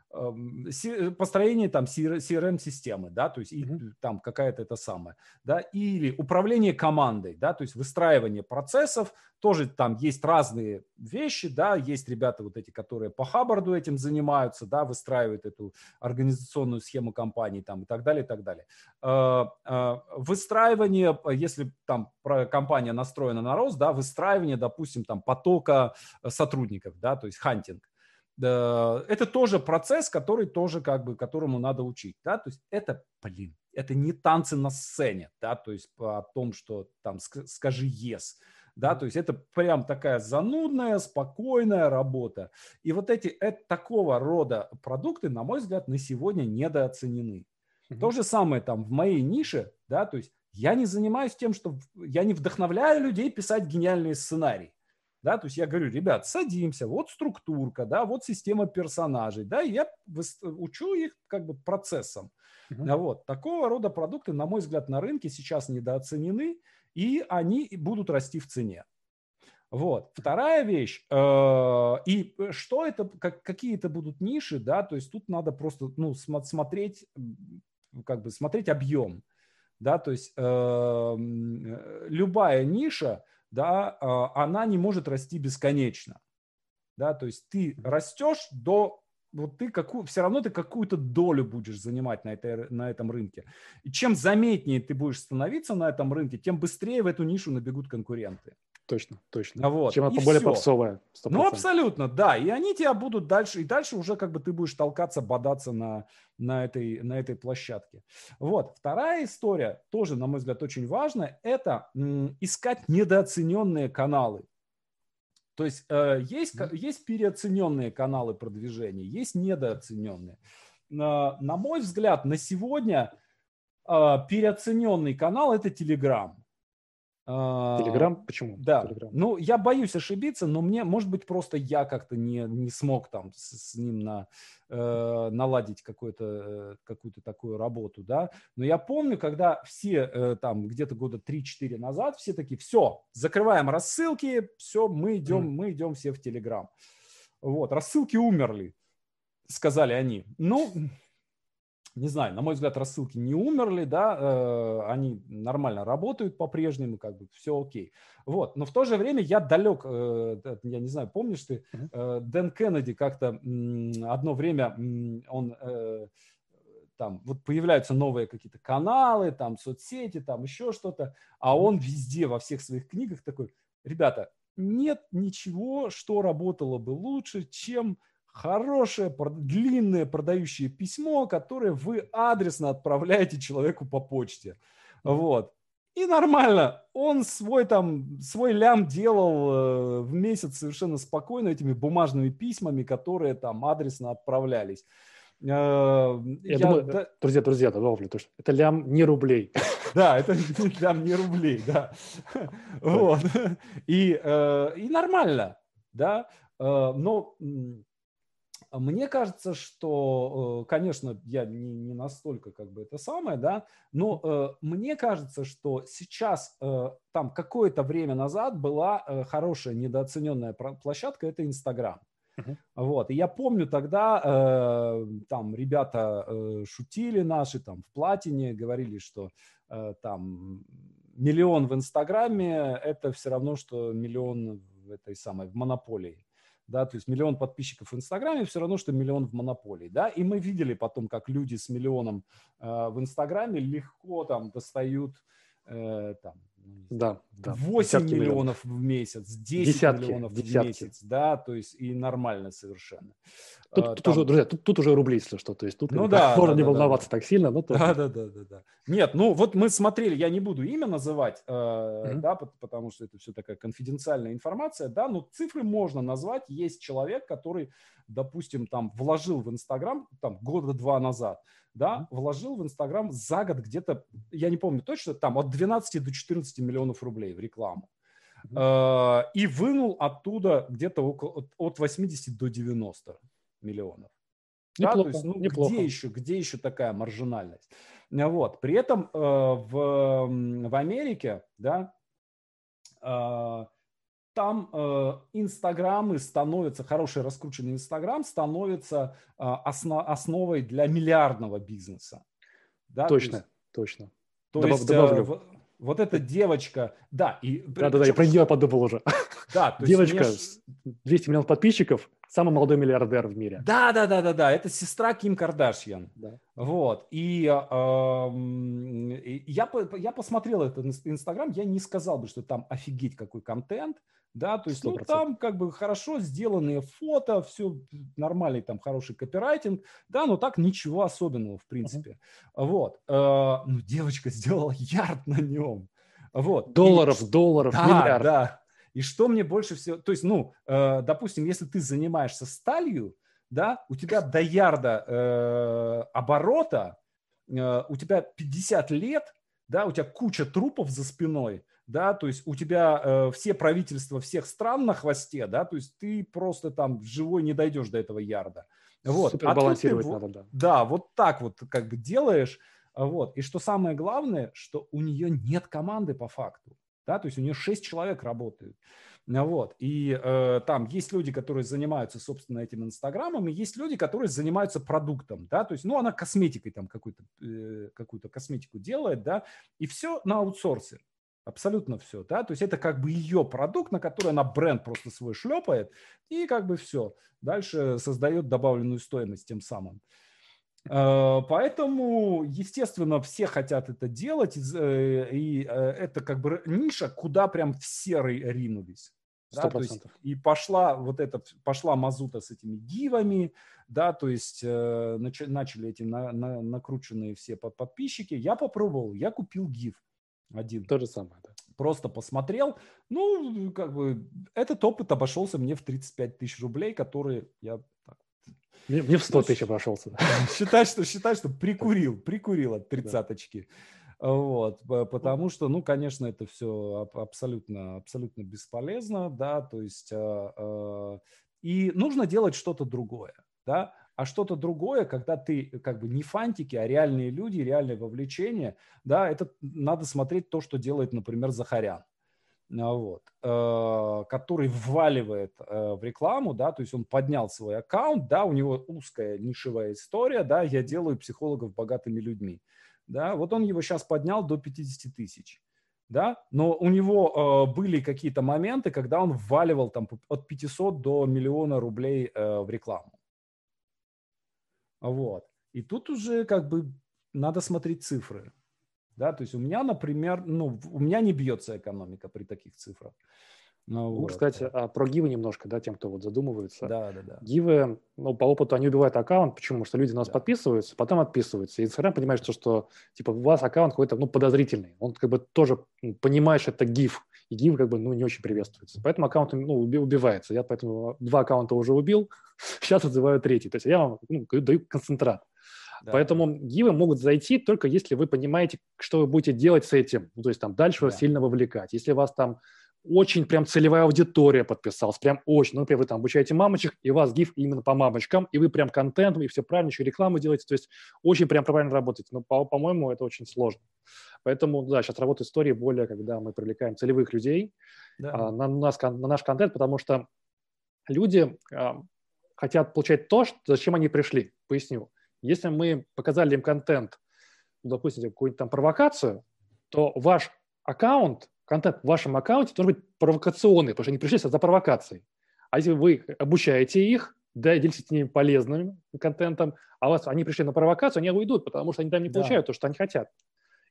построение там CRM-системы, да, то есть и, там какая-то это самая, да, или управление командой, да, то есть выстраивание процессов, тоже там есть разные вещи, да, есть ребята вот эти, которые по Хаббарду этим занимаются, да, выстраивают эту организационную схему компании там и так далее, и так далее. Э, э, выстраивание, если там компания настроена на рост, да, выстраивание, допустим, там потока сотрудников, да, то есть хантинг, это тоже процесс, который тоже как бы, которому надо учить, да, то есть это, блин, это не танцы на сцене, да, то есть о том, что там скажи yes, да, то есть это прям такая занудная, спокойная работа. И вот эти это, такого рода продукты, на мой взгляд, на сегодня недооценены. Mm-hmm. То же самое там в моей нише, да, то есть я не занимаюсь тем, что я не вдохновляю людей писать гениальные сценарии да, то есть я говорю, ребят, садимся, вот структурка, да, вот система персонажей, да, и я учу их как бы процессом. Uh-huh. Вот. Такого рода продукты, на мой взгляд, на рынке сейчас недооценены, и они будут расти в цене. Вот. Вторая вещь. Э, и что это, как, какие это будут ниши, да, то есть тут надо просто, ну, смотреть, как бы смотреть объем, да, то есть эм, э, любая ниша, да, а, она не может расти бесконечно. Да, то есть ты растешь до вот ты какую, все равно ты какую-то долю будешь занимать на, этой, на этом рынке. И чем заметнее ты будешь становиться на этом рынке, тем быстрее в эту нишу набегут конкуренты. Точно, точно. Вот. Чем она более все. попсовая. 100%. Ну, абсолютно, да. И они тебя будут дальше, и дальше уже как бы ты будешь толкаться, бодаться на, на, этой, на этой площадке. Вот. Вторая история, тоже, на мой взгляд, очень важная, это м, искать недооцененные каналы. То есть э, есть, есть переоцененные каналы продвижения, есть недооцененные. На, на мой взгляд, на сегодня э, переоцененный канал – это Telegram. Телеграм? Почему? Да. Telegram? Ну, я боюсь ошибиться, но мне, может быть, просто я как-то не, не смог там с, с ним на, э, наладить какую-то э, какую-то такую работу, да. Но я помню, когда все э, там где-то года 3-4 назад все такие, все, закрываем рассылки, все, мы идем, mm. мы идем все в Телеграм. Вот, рассылки умерли, сказали они. Ну, не знаю, на мой взгляд, рассылки не умерли, да, э, они нормально работают по-прежнему, как бы все окей. Вот, но в то же время я далек, э, я не знаю, помнишь ты, э, Дэн Кеннеди как-то одно время он там вот появляются новые какие-то каналы, там соцсети, там еще что-то, а он везде во всех своих книгах такой, ребята, нет ничего, что работало бы лучше, чем хорошее, длинное продающее письмо, которое вы адресно отправляете человеку по почте. Вот. И нормально. Он свой там, свой лям делал э, в месяц совершенно спокойно этими бумажными письмами, которые там адресно отправлялись. Э, я, я думаю, да... друзья, друзья, добавлю, то, что это лям не рублей. Да, это лям не рублей, да. Вот. И, э, и нормально, да. Но мне кажется, что, э, конечно, я не, не настолько как бы это самое, да, но э, мне кажется, что сейчас, э, там какое-то время назад была хорошая недооцененная площадка, это Инстаграм. Uh-huh. Вот. И я помню тогда, э, там ребята э, шутили наши там в платине, говорили, что э, там миллион в Инстаграме это все равно, что миллион в этой самой, в монополии да, то есть миллион подписчиков в Инстаграме все равно, что миллион в монополии, да, и мы видели потом, как люди с миллионом э, в Инстаграме легко там достают э, там да, да. 8 десятки миллионов, миллионов в месяц, 10 десятки, миллионов десятки. в месяц, да, то есть и нормально совершенно. Тут, а, тут уже, друзья, тут, тут уже рубли, если что, то есть тут ну, да, можно да, не да, волноваться да. так сильно, но тоже. Да, да, да, да, да. Нет, ну вот мы смотрели, я не буду имя называть, э, mm-hmm. да, потому что это все такая конфиденциальная информация, да, но цифры можно назвать. Есть человек, который, допустим, там вложил в Инстаграм там года два назад, да, вложил в Инстаграм за год где-то, я не помню точно, там от 12 до 14 миллионов рублей в рекламу. Uh-huh. И вынул оттуда где-то около, от 80 до 90 миллионов. Неплохо, да, то есть, ну, неплохо. Где еще, где еще такая маржинальность? Вот. При этом э, в, в Америке, да, э, там э, инстаграмы становятся, хороший раскрученный инстаграм становится э, основ, основой для миллиардного бизнеса. Да? Точно, то есть, точно. То Добав, есть добавлю. Э, вот эта девочка, да, и... Да-да-да, я про нее подумал уже. Да, то Девочка, есть мне... 200 миллионов подписчиков, самый молодой миллиардер в мире. Да, да, да, да, да. Это сестра Ким Кардашьян. Да. Вот. И э, я, я посмотрел этот Инстаграм, я не сказал бы, что там офигеть какой контент. Да, то есть, 100%. ну, там как бы хорошо сделанные фото, все нормальный там хороший копирайтинг, да, но так ничего особенного, в принципе. Uh-huh. Вот. Э, ну, девочка сделала ярд на нем. Вот. Долларов, и, долларов, да, миллиард. Да, и что мне больше всего... То есть, ну, э, допустим, если ты занимаешься сталью, да, у тебя до ярда э, оборота, э, у тебя 50 лет, да, у тебя куча трупов за спиной, да, то есть у тебя э, все правительства всех стран на хвосте, да, то есть ты просто там живой не дойдешь до этого ярда. Вот. Супер а балансировать ты, надо, да. Да, вот так вот как бы делаешь, вот. И что самое главное, что у нее нет команды по факту да, то есть у нее 6 человек работают. Вот. И э, там есть люди, которые занимаются, собственно, этим Инстаграмом, и есть люди, которые занимаются продуктом, да, то есть, ну, она косметикой там какую-то, э, какую-то косметику делает, да, и все на аутсорсе. Абсолютно все, да, то есть это как бы ее продукт, на который она бренд просто свой шлепает, и как бы все. Дальше создает добавленную стоимость тем самым. Э, поэтому, естественно, все хотят это делать, э, и э, это как бы ниша, куда прям все ринулись. Да, то есть, и пошла вот эта, пошла мазута с этими гивами, да, то есть э, нач, начали эти на, на, накрученные все подписчики. Я попробовал, я купил гив один. То же самое, да. Просто посмотрел. Ну, как бы этот опыт обошелся мне в 35 тысяч рублей, которые я мне, мне в 100 тысяч обошелся. Считай, что, считай, что прикурил, прикурил от тридцаточки. Вот, потому что, ну, конечно, это все абсолютно, абсолютно бесполезно, да, то есть, э, э, и нужно делать что-то другое, да, а что-то другое, когда ты как бы не фантики, а реальные люди, реальное вовлечение, да, это надо смотреть то, что делает, например, Захарян, а, вот, э, который вваливает э, в рекламу, да, то есть он поднял свой аккаунт, да, у него узкая нишевая история, да, я делаю психологов богатыми людьми, да, вот он его сейчас поднял до 50 тысяч, да, но у него э, были какие-то моменты, когда он вваливал там от 500 до миллиона рублей в рекламу, вот, и тут уже как бы надо смотреть цифры, да, то есть у меня, например, ну, у меня не бьется экономика при таких цифрах. Ну, вот. Кстати, а про гивы немножко, да, тем, кто вот задумывается. Да, да, да. Гивы, ну, по опыту они убивают аккаунт. Почему? Потому что люди на нас да. подписываются, потом отписываются. И Инстаграм понимает, что, что, типа, у вас аккаунт какой-то, ну, подозрительный. Он как бы тоже понимает, что это гиф. И гиф как бы, ну, не очень приветствуется. Поэтому аккаунт, ну, убивается. Я поэтому два аккаунта уже убил, сейчас отзываю третий. То есть я вам ну, даю концентрат. Да. Поэтому гивы могут зайти только если вы понимаете, что вы будете делать с этим. Ну, то есть там дальше да. вас сильно вовлекать. Если вас там очень прям целевая аудитория подписалась, прям очень. Ну, например, вы там обучаете мамочек, и у вас гиф именно по мамочкам, и вы прям контентом, и все правильно, еще рекламу делаете, то есть очень прям правильно работаете. Но, по- по-моему, это очень сложно. Поэтому, да, сейчас работает история более, когда мы привлекаем целевых людей да. а, на, нас, на наш контент, потому что люди а, хотят получать то, что, зачем они пришли. Поясню. Если мы показали им контент, ну, допустим, какую-нибудь там провокацию, то ваш аккаунт, контент в вашем аккаунте должен быть провокационный, потому что они пришли за провокацией. А если вы обучаете их, да, делитесь с ними полезным контентом, а вас они пришли на провокацию, они уйдут, потому что они там не получают да. то, что они хотят.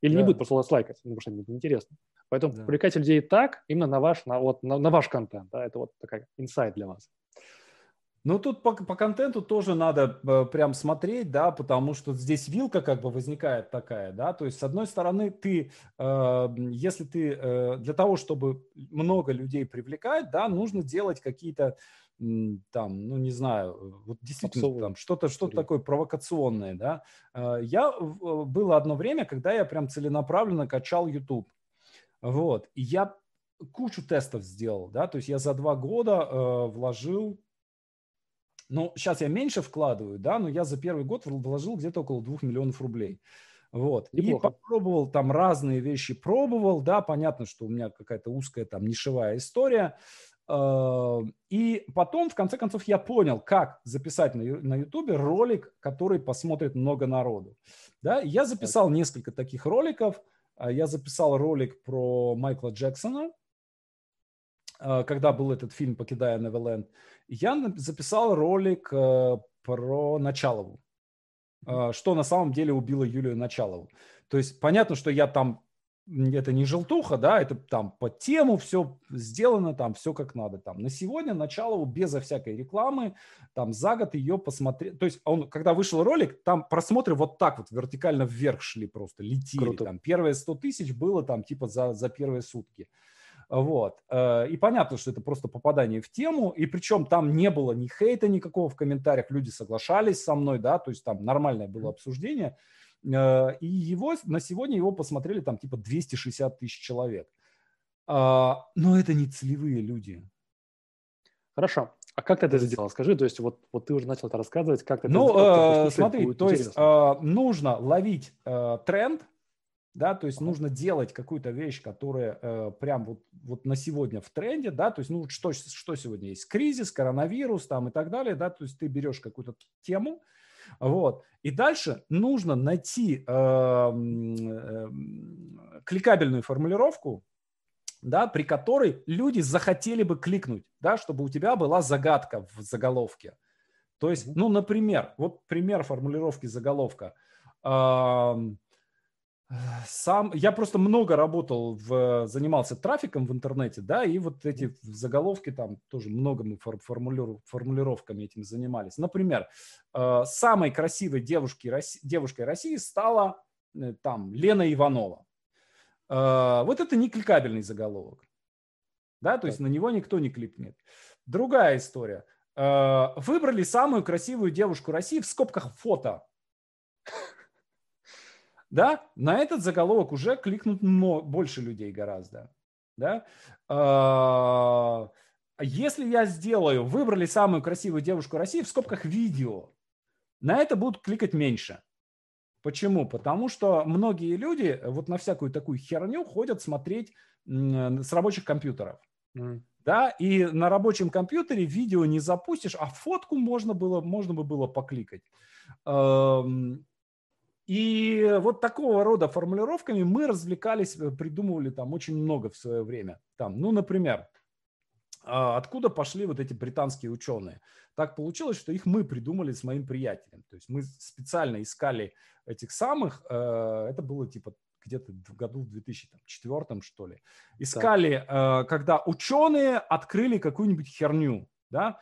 Или да. не будет просто вас лайкать, потому что это неинтересно. Поэтому да. привлекайте людей так, именно на ваш, на, вот, на, на ваш контент. Да? Это вот такая инсайт для вас. Ну, тут по, по контенту тоже надо э, прям смотреть, да, потому что здесь вилка как бы возникает такая, да, то есть с одной стороны ты, э, если ты э, для того, чтобы много людей привлекать, да, нужно делать какие-то там, ну не знаю, вот действительно там что-то что такое провокационное, да. Э, я было одно время, когда я прям целенаправленно качал YouTube, вот, и я кучу тестов сделал, да, то есть я за два года э, вложил ну, сейчас я меньше вкладываю, да, но я за первый год вложил где-то около 2 миллионов рублей. Вот. Неплохо. И попробовал там разные вещи, пробовал, да, понятно, что у меня какая-то узкая там нишевая история. А, и потом, в конце концов, я понял, как записать на, YouTube ролик, который посмотрит много народу. Да, я записал несколько таких роликов. А, я записал ролик про Майкла Джексона, когда был этот фильм «Покидая Неверленд», я записал ролик э, про Началову, а, что на самом деле убило Юлию Началову. То есть понятно, что я там, это не желтуха, да, это там по тему все сделано, там все как надо. Там на сегодня Началову безо всякой рекламы, там за год ее посмотреть. То есть он, когда вышел ролик, там просмотры вот так вот вертикально вверх шли просто, летели. Круто. Там первые 100 тысяч было там типа за, за первые сутки. Вот. Э, и понятно, что это просто попадание в тему, и причем там не было ни хейта никакого в комментариях, люди соглашались со мной, да, то есть там нормальное было обсуждение. Э, и его, на сегодня его посмотрели там типа 260 тысяч человек. А, но это не целевые люди. Хорошо. А как ты это сделал? Скажи, то есть вот, вот ты уже начал это рассказывать, как ты ну, это сделал? Ну, смотри, то есть э, нужно ловить э, тренд, да, то есть нужно делать какую-то вещь, которая э, прям вот, вот на сегодня в тренде, да, то есть, ну, что, что сегодня есть? Кризис, коронавирус там и так далее, да, то есть ты берешь какую-то тему, вот, и дальше нужно найти э, э, кликабельную формулировку, да, при которой люди захотели бы кликнуть, да, чтобы у тебя была загадка в заголовке. То есть, ну, например, вот пример формулировки заголовка. Э, сам, я просто много работал, в, занимался трафиком в интернете, да, и вот эти заголовки там тоже много мы формулиров, формулировками этим занимались. Например, э, самой красивой девушкой, девушкой России стала э, там Лена Иванова. Э, вот это не кликабельный заголовок, да, то есть на него никто не кликнет. Другая история. Выбрали самую красивую девушку России в скобках фото да, на этот заголовок уже кликнут больше людей гораздо, да. А, если я сделаю, выбрали самую красивую девушку России в скобках видео, на это будут кликать меньше. Почему? Потому что многие люди вот на всякую такую херню ходят смотреть с рабочих компьютеров. Mm. Да, и на рабочем компьютере видео не запустишь, а фотку можно было, можно бы было покликать. И вот такого рода формулировками мы развлекались, э, придумывали там очень много в свое время. Там, ну, например, а, откуда пошли вот эти британские ученые? Так получилось, что их мы придумали с моим приятелем. То есть мы специально искали этих самых, э, это было типа где-то в году в 2004 что ли. Искали, так. Э, когда ученые открыли какую-нибудь херню, да,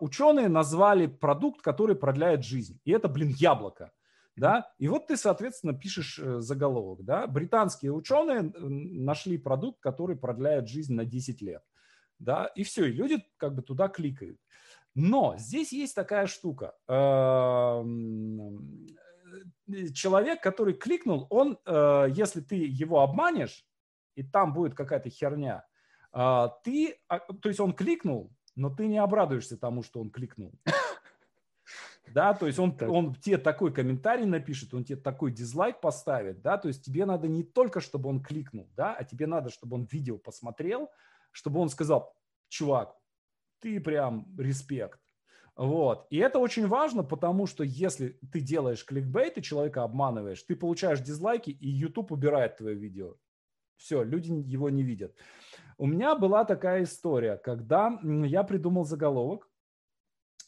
ученые назвали продукт, который продляет жизнь. И это, блин, яблоко да, и вот ты, соответственно, пишешь э, заголовок, да, британские ученые нашли продукт, который продляет жизнь на 10 лет, да, и все, и люди как бы туда кликают. Но здесь есть такая штука. Эм, э, человек, который кликнул, он, э, если ты его обманешь, и там будет какая-то херня, ты, а, то есть он кликнул, но ты не обрадуешься тому, что он кликнул. Да, то есть он, он тебе такой комментарий напишет, он тебе такой дизлайк поставит, да, то есть тебе надо не только, чтобы он кликнул, да, а тебе надо, чтобы он видео посмотрел, чтобы он сказал, чувак, ты прям респект, вот. И это очень важно, потому что если ты делаешь кликбейт и человека обманываешь, ты получаешь дизлайки, и YouTube убирает твое видео. Все, люди его не видят. У меня была такая история, когда я придумал заголовок,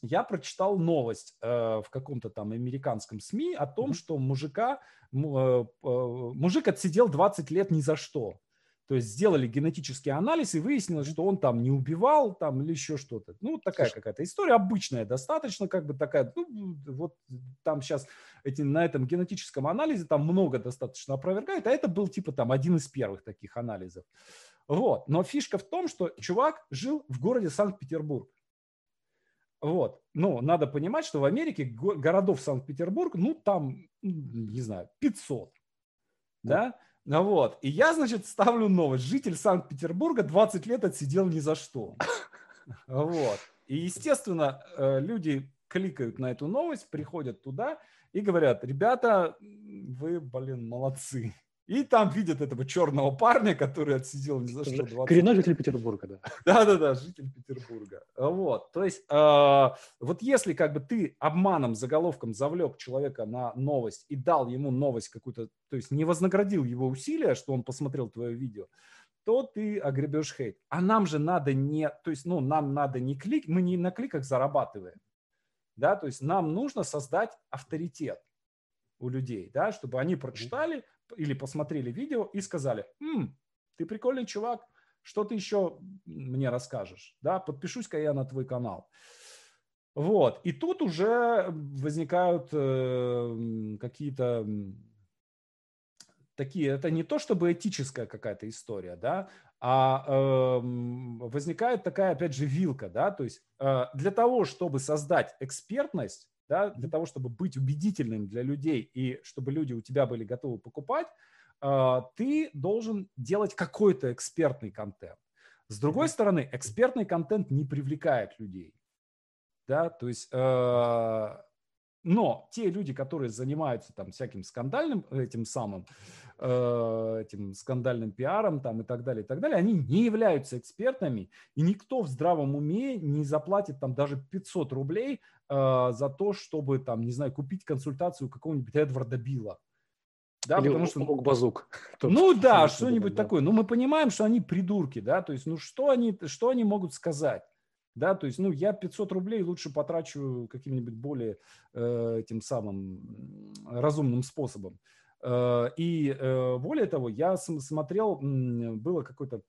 я прочитал новость э, в каком-то там американском СМИ о том, mm-hmm. что мужика, э, э, мужик отсидел 20 лет ни за что. То есть сделали генетический анализ и выяснилось, что он там не убивал там или еще что-то. Ну, такая какая-то история обычная, достаточно как бы такая, ну, вот там сейчас эти, на этом генетическом анализе там много достаточно опровергает, а это был типа там один из первых таких анализов. Вот. Но фишка в том, что чувак жил в городе Санкт-Петербург. Вот. Ну, надо понимать, что в Америке городов Санкт-Петербург, ну, там, не знаю, 500. Да? Ну вот. И я, значит, ставлю новость. Житель Санкт-Петербурга 20 лет отсидел ни за что. Вот. И, естественно, э, люди кликают на эту новость, приходят туда и говорят, ребята, вы, блин, молодцы. И там видят этого черного парня, который отсидел ни за что. 20 Коренной житель Петербурга, да. Да-да-да, житель Петербурга. Вот, то есть, э, вот если как бы ты обманом, заголовком завлек человека на новость и дал ему новость какую-то, то есть не вознаградил его усилия, что он посмотрел твое видео, то ты огребешь хейт. А нам же надо не, то есть, ну, нам надо не клик, мы не на кликах зарабатываем, да, то есть нам нужно создать авторитет у людей, да, чтобы они прочитали, или посмотрели видео и сказали, М, ты прикольный чувак, что ты еще мне расскажешь? Да, подпишусь-ка я на твой канал. Вот. И тут уже возникают э, какие-то такие, это не то чтобы этическая какая-то история, да, а э, возникает такая, опять же, вилка, да, то есть э, для того, чтобы создать экспертность, да, для того, чтобы быть убедительным для людей и чтобы люди у тебя были готовы покупать, а, ты должен делать какой-то экспертный контент. С другой стороны, экспертный контент не привлекает людей. Да, то есть, э, но те люди, которые занимаются там всяким скандальным этим самым, этим скандальным пиаром там и так далее, и так далее, они не являются экспертами, и никто в здравом уме не заплатит там даже 500 рублей э, за то, чтобы там, не знаю, купить консультацию какого-нибудь Эдварда Билла. Да, Или потому что... базук. Ну да, что-нибудь да. такое. Ну мы понимаем, что они придурки, да, то есть, ну что они, что они могут сказать? Да, то есть, ну, я 500 рублей лучше потрачу каким-нибудь более э, этим самым разумным способом. Э, и э, более того, я смотрел, было какое-то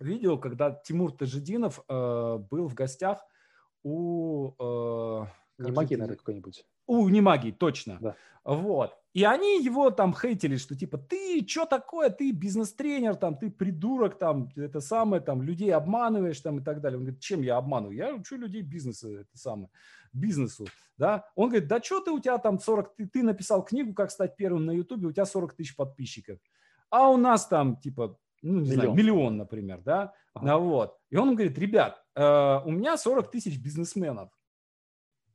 видео, когда Тимур Тажидинов э, был в гостях у... Не магии, наверное, какой-нибудь. У Немагии, точно. Да. Вот. И они его там хейтили, что типа, ты что такое, ты бизнес-тренер, там, ты придурок, там, это самое, там, людей обманываешь, там, и так далее. Он говорит, чем я обманываю? Я учу людей бизнеса, это самое, бизнесу, да. Он говорит, да что ты, у тебя там 40, ты, ты написал книгу, как стать первым на ютубе, у тебя 40 тысяч подписчиков. А у нас там, типа, ну, не миллион. знаю, миллион, например, да, ага. ну, вот. И он говорит, ребят, э, у меня 40 тысяч бизнесменов,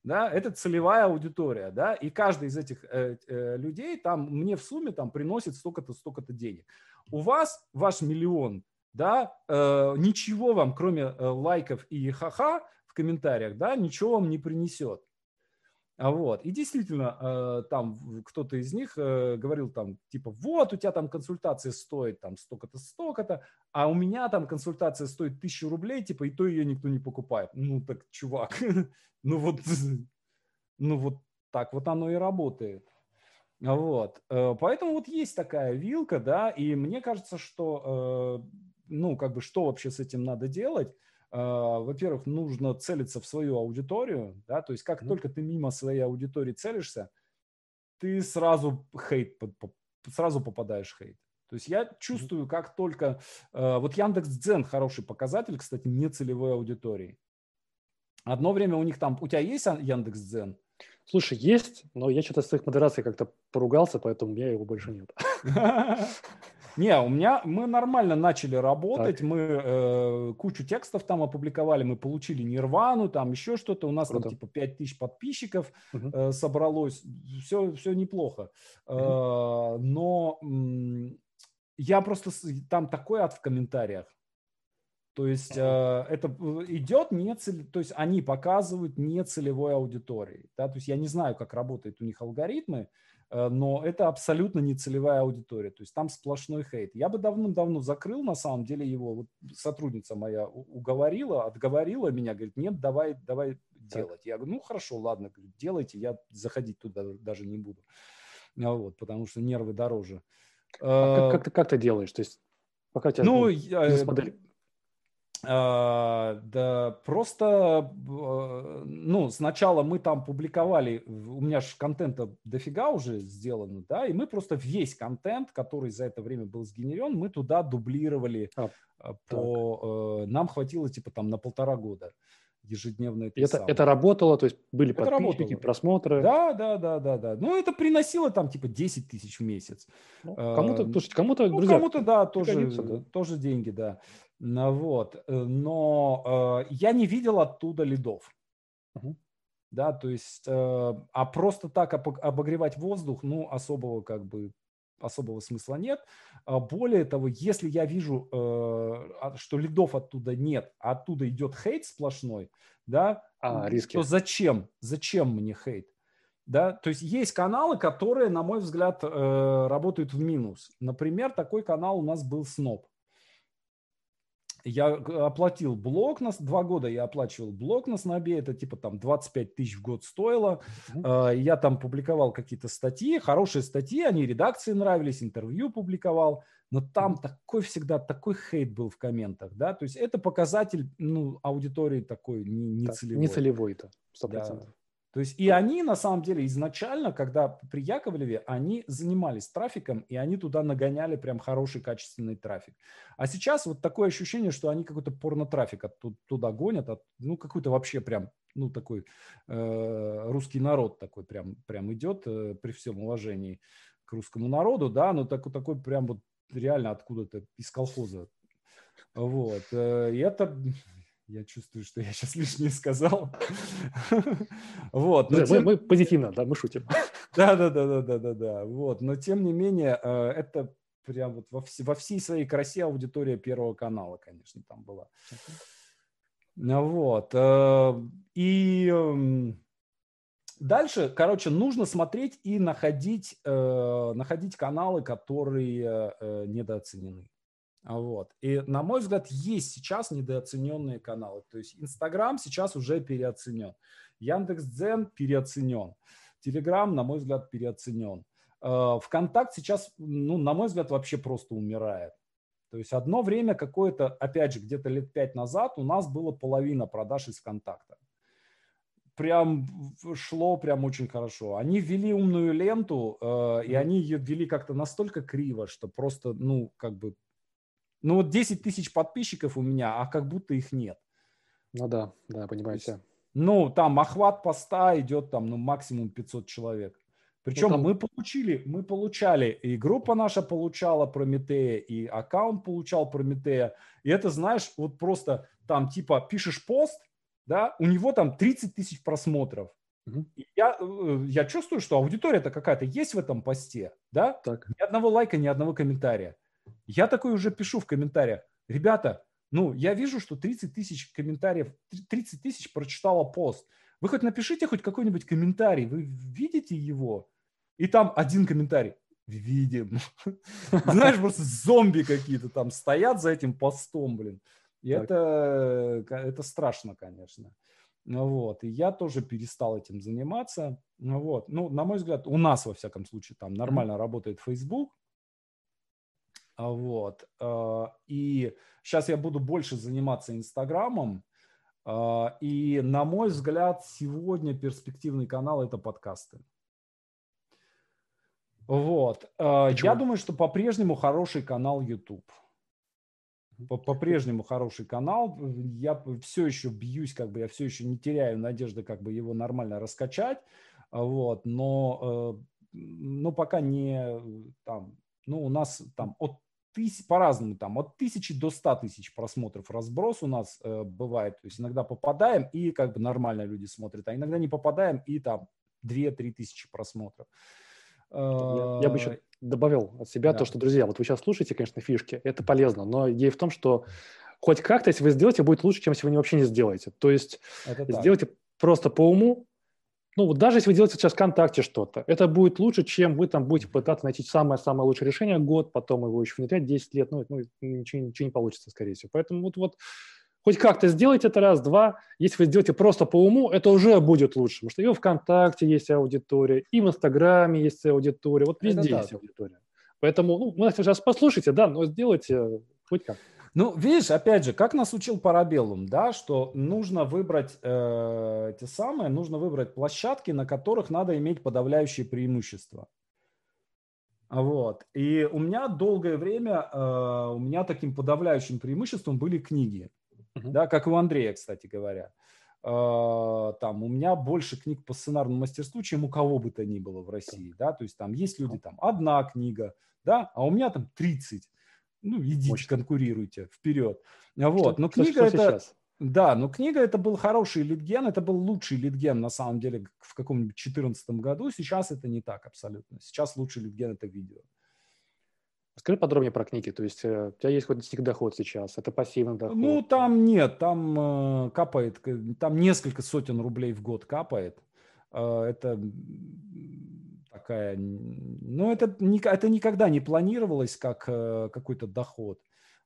да, это целевая аудитория, да, и каждый из этих э, э, людей там мне в сумме там приносит столько-то, столько-то денег. У вас ваш миллион, да, э, ничего вам, кроме э, лайков и ха-ха в комментариях, да, ничего вам не принесет. А вот. И действительно, э, там кто-то из них э, говорил там, типа, вот, у тебя там консультация стоит там столько-то, столько-то, а у меня там консультация стоит тысячу рублей, типа, и то ее никто не покупает. Ну, так, чувак, ну вот, ну вот так вот оно и работает. Вот. Э, поэтому вот есть такая вилка, да, и мне кажется, что, ну, как бы, что вообще с этим надо делать? А, во-первых, нужно целиться в свою аудиторию, да, то есть как mm-hmm. только ты мимо своей аудитории целишься, ты сразу хейт, сразу попадаешь в хейт. То есть я чувствую, как только... А, вот Яндекс Дзен хороший показатель, кстати, не целевой аудитории. Одно время у них там... У тебя есть Яндекс Дзен? Слушай, есть, но я что-то с их модерацией как-то поругался, поэтому у меня его больше нет. Не, у меня мы нормально начали работать, так. мы э, кучу текстов там опубликовали, мы получили Нирвану, там еще что-то, у нас Круто. там типа 5000 подписчиков угу. э, собралось, все, все неплохо. Угу. Э, но э, я просто, там такой ад в комментариях. То есть э, это идет не цель, то есть они показывают не целевой аудитории. Да? То есть я не знаю, как работают у них алгоритмы, но это абсолютно не целевая аудитория, то есть там сплошной хейт. Я бы давным-давно закрыл, на самом деле, его. Вот сотрудница моя уговорила, отговорила меня, говорит, нет, давай, давай делать. Я говорю, ну хорошо, ладно, делайте, я заходить туда даже не буду. А вот, потому что нервы дороже. А как, как, ты, как ты делаешь? То есть пока тебя ну, я, а, да, просто, ну, сначала мы там публиковали, у меня же контента дофига уже сделано, да, и мы просто весь контент, который за это время был сгенерен, мы туда дублировали а, а по, так. нам хватило типа там на полтора года ежедневно это это, это работало, то есть были это подписчики, работало. просмотры. Да, да, да, да, да. Ну, это приносило там типа 10 тысяч в месяц. Ну, кому-то, э, слушайте, кому-то, ну, кому-то, да, тоже, да. тоже деньги, да. Ну, вот. Э, но э, я не видел оттуда лидов. Угу. Да, то есть, э, а просто так обогревать воздух, ну, особого как бы особого смысла нет. А более того, если я вижу, э, что лидов оттуда нет, а оттуда идет хейт сплошной, да, а, риски. то зачем? Зачем мне хейт? Да, то есть есть каналы, которые, на мой взгляд, работают в минус. Например, такой канал у нас был Сноб я оплатил блок на два года, я оплачивал блок на снобе, это типа там 25 тысяч в год стоило. Uh-huh. Я там публиковал какие-то статьи, хорошие статьи, они редакции нравились, интервью публиковал, но там uh-huh. такой всегда, такой хейт был в комментах, да, то есть это показатель, ну, аудитории такой не, не целевой. Не целевой-то, 100%. Да. То есть и они на самом деле изначально, когда при Яковлеве, они занимались трафиком, и они туда нагоняли прям хороший качественный трафик. А сейчас вот такое ощущение, что они какой-то порно-трафик туда гонят, ну какой-то вообще прям, ну такой э, русский народ такой прям, прям идет э, при всем уважении к русскому народу, да, но такой, такой прям вот реально откуда-то из колхоза. Вот. Э, и это я чувствую, что я сейчас лишнее сказал. Вот. Мы, позитивно, да, мы шутим. Да, да, да, да, да, да, да. Вот. Но тем не менее, э, это прям вот во всей своей красе аудитория Первого канала, конечно, там была. Вот. Э, и эм, дальше, короче, нужно смотреть и находить, э, находить каналы, которые недооценены. Вот. И, на мой взгляд, есть сейчас недооцененные каналы. То есть Инстаграм сейчас уже переоценен. Яндекс.Дзен переоценен. Телеграм, на мой взгляд, переоценен. Э, Вконтакт сейчас, ну, на мой взгляд, вообще просто умирает. То есть одно время какое-то, опять же, где-то лет пять назад у нас было половина продаж из ВКонтакта. Прям шло прям очень хорошо. Они ввели умную ленту, э, и они ее ввели как-то настолько криво, что просто, ну, как бы ну вот 10 тысяч подписчиков у меня, а как будто их нет. Ну да, да, понимаю тебя. Ну, там охват поста идет там, ну, максимум 500 человек. Причем ну, там... мы получили, мы получали, и группа наша получала Прометея, и аккаунт получал Прометея. И это, знаешь, вот просто там типа пишешь пост, да, у него там 30 тысяч просмотров. Угу. Я, э, я чувствую, что аудитория-то какая-то есть в этом посте, да? Так. Ни одного лайка, ни одного комментария. Я такой уже пишу в комментариях. Ребята, ну, я вижу, что 30 тысяч комментариев, 30 тысяч прочитала пост. Вы хоть напишите хоть какой-нибудь комментарий, вы видите его? И там один комментарий. Видим. Знаешь, просто зомби какие-то там стоят за этим постом, блин. И это, это страшно, конечно. Вот. И я тоже перестал этим заниматься. Вот. Ну, на мой взгляд, у нас, во всяком случае, там нормально работает Facebook. А, вот. А, и сейчас я буду больше заниматься Инстаграмом. А, и, на мой взгляд, сегодня перспективный канал – это подкасты. Вот. Почему? Я думаю, что по-прежнему хороший канал YouTube. По-прежнему хороший канал. Я все еще бьюсь, как бы я все еще не теряю надежды, как бы его нормально раскачать. Вот. Но, э, но пока не там, ну, у нас там от тысяч, по-разному, там от тысячи до ста тысяч просмотров разброс у нас э, бывает. То есть иногда попадаем и как бы нормально люди смотрят, а иногда не попадаем и там 2-3 тысячи просмотров. Я, я бы еще добавил от себя да. то, что, друзья, вот вы сейчас слушаете, конечно, фишки, это полезно, но идея в том, что хоть как-то, если вы сделаете, будет лучше, чем если вы вообще не сделаете. То есть это сделайте так. просто по уму, ну, вот даже если вы делаете сейчас ВКонтакте что-то, это будет лучше, чем вы там будете пытаться найти самое-самое лучшее решение год, потом его еще внедрять 10 лет, ну, ну ничего, ничего не получится, скорее всего. Поэтому вот, вот хоть как-то сделайте это раз, два. Если вы сделаете просто по уму, это уже будет лучше. Потому что и в ВКонтакте есть аудитория, и в Инстаграме есть аудитория, вот везде есть аудитория. Поэтому, ну, вы сейчас послушайте, да, но сделайте хоть как. Ну, видишь, опять же, как нас учил Парабеллум, да, что нужно выбрать э, те самые, нужно выбрать площадки, на которых надо иметь подавляющие преимущества. Вот. И у меня долгое время, э, у меня таким подавляющим преимуществом были книги. Uh-huh. Да, как и у Андрея, кстати говоря. Э, там у меня больше книг по сценарному мастерству, чем у кого бы то ни было в России. Да, то есть там есть люди, там одна книга, да, а у меня там 30. Ну, идите, Мощно. конкурируйте, вперед. Вот. Что, Но книга что, что это... Сейчас? Да, но книга это был хороший литген, это был лучший литген на самом деле в каком-нибудь 2014 году. Сейчас это не так абсолютно. Сейчас лучший литген это видео. Скажи подробнее про книги. То есть э, у тебя есть хоть них доход сейчас? Это пассивный доход? Ну, там нет. Там э, капает, там несколько сотен рублей в год капает. Э, это такая... Ну, это, это никогда не планировалось как э, какой-то доход.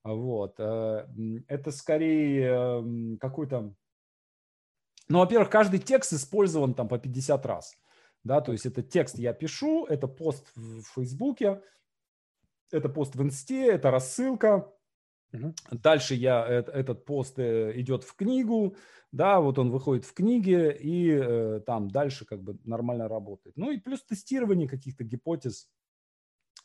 Вот. Э, это скорее эм, какой-то... Ну, во-первых, каждый текст использован там по 50 раз. Да, то есть это текст я пишу, это пост в Фейсбуке, это пост в Инсте, это рассылка. Дальше я, этот пост э, идет в книгу, да, вот он выходит в книге и э, там дальше как бы нормально работает. Ну и плюс тестирование каких-то гипотез,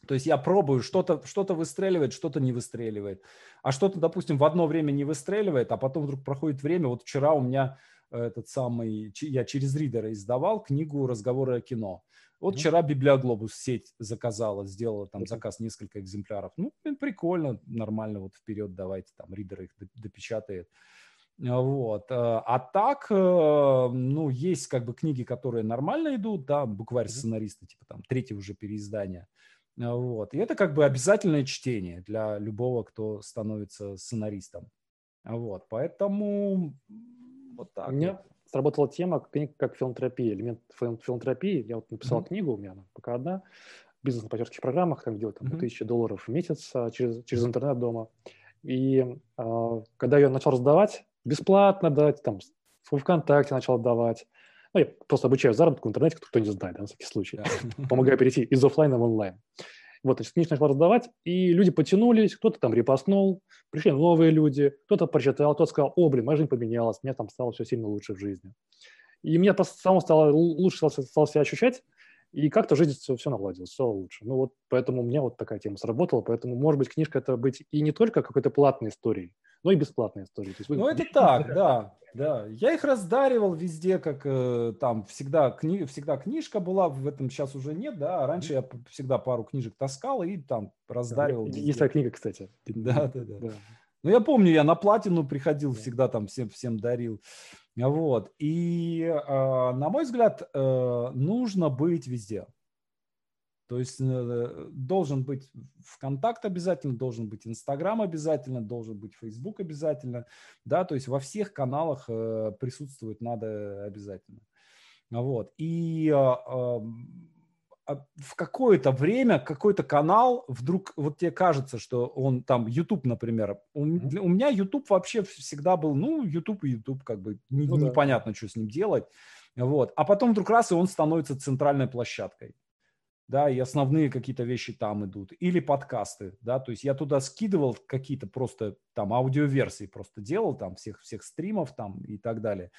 то есть я пробую, что-то что выстреливает, что-то не выстреливает. А что-то, допустим, в одно время не выстреливает, а потом вдруг проходит время. Вот вчера у меня этот самый, я через ридера издавал книгу «Разговоры о кино». Вот mm-hmm. вчера Библиоглобус сеть заказала, сделала там заказ несколько экземпляров. Ну, прикольно, нормально, вот вперед давайте, там ридер их допечатает. Вот. Э, а так, э, ну, есть как бы книги, которые нормально идут, да, букварь сценариста, типа там третье уже переиздание. Вот. И это как бы обязательное чтение для любого, кто становится сценаристом. Вот. Поэтому вот так. У меня вот. Сработала тема книг как филмтерапия, элемент филмтерапии. Я вот написал mm-hmm. книгу, у меня она пока одна, бизнес на партнерских программах, там делать там, mm-hmm. тысячи долларов в месяц а, через, через интернет дома. И э, когда я начал раздавать, бесплатно дать, там, в ВКонтакте начал давать, ну, я просто обучаю заработку в интернете, кто не знает, да, на всякий случай. Помогаю перейти из офлайна в онлайн. Вот, значит, книжку начал раздавать, и люди потянулись, кто-то там репостнул, пришли новые люди, кто-то прочитал, кто-то сказал, о, блин, моя жизнь поменялась, мне там стало все сильно лучше в жизни. И мне просто самому стало лучше стало, стало себя ощущать, и как-то жизнь все, все наладилось, все лучше. Ну вот поэтому у меня вот такая тема сработала, поэтому, может быть, книжка это быть и не только какой-то платной историей, но и бесплатной историей. То есть вы... Ну это так, да. Да, я их раздаривал везде, как э, там всегда, кни... всегда книжка была, в этом сейчас уже нет, да, а раньше я всегда пару книжек таскал и там раздаривал. Да, есть такая книга, кстати. Да, да, да. да. Ну, я помню, я на платину приходил, всегда там всем, всем дарил. Вот. И, э, на мой взгляд, э, нужно быть везде. То есть э, должен быть ВКонтакт обязательно, должен быть Инстаграм обязательно, должен быть Фейсбук обязательно, да, то есть во всех каналах э, присутствовать надо обязательно. Вот. И э, в какое-то время какой-то канал вдруг, вот тебе кажется, что он там, YouTube, например, у, у меня YouTube вообще всегда был, ну, YouTube и YouTube, как бы не, ну, непонятно, да. что с ним делать. Вот. А потом вдруг раз, и он становится центральной площадкой да, и основные какие-то вещи там идут, или подкасты, да, то есть я туда скидывал какие-то просто там аудиоверсии, просто делал там всех, всех стримов там и так далее,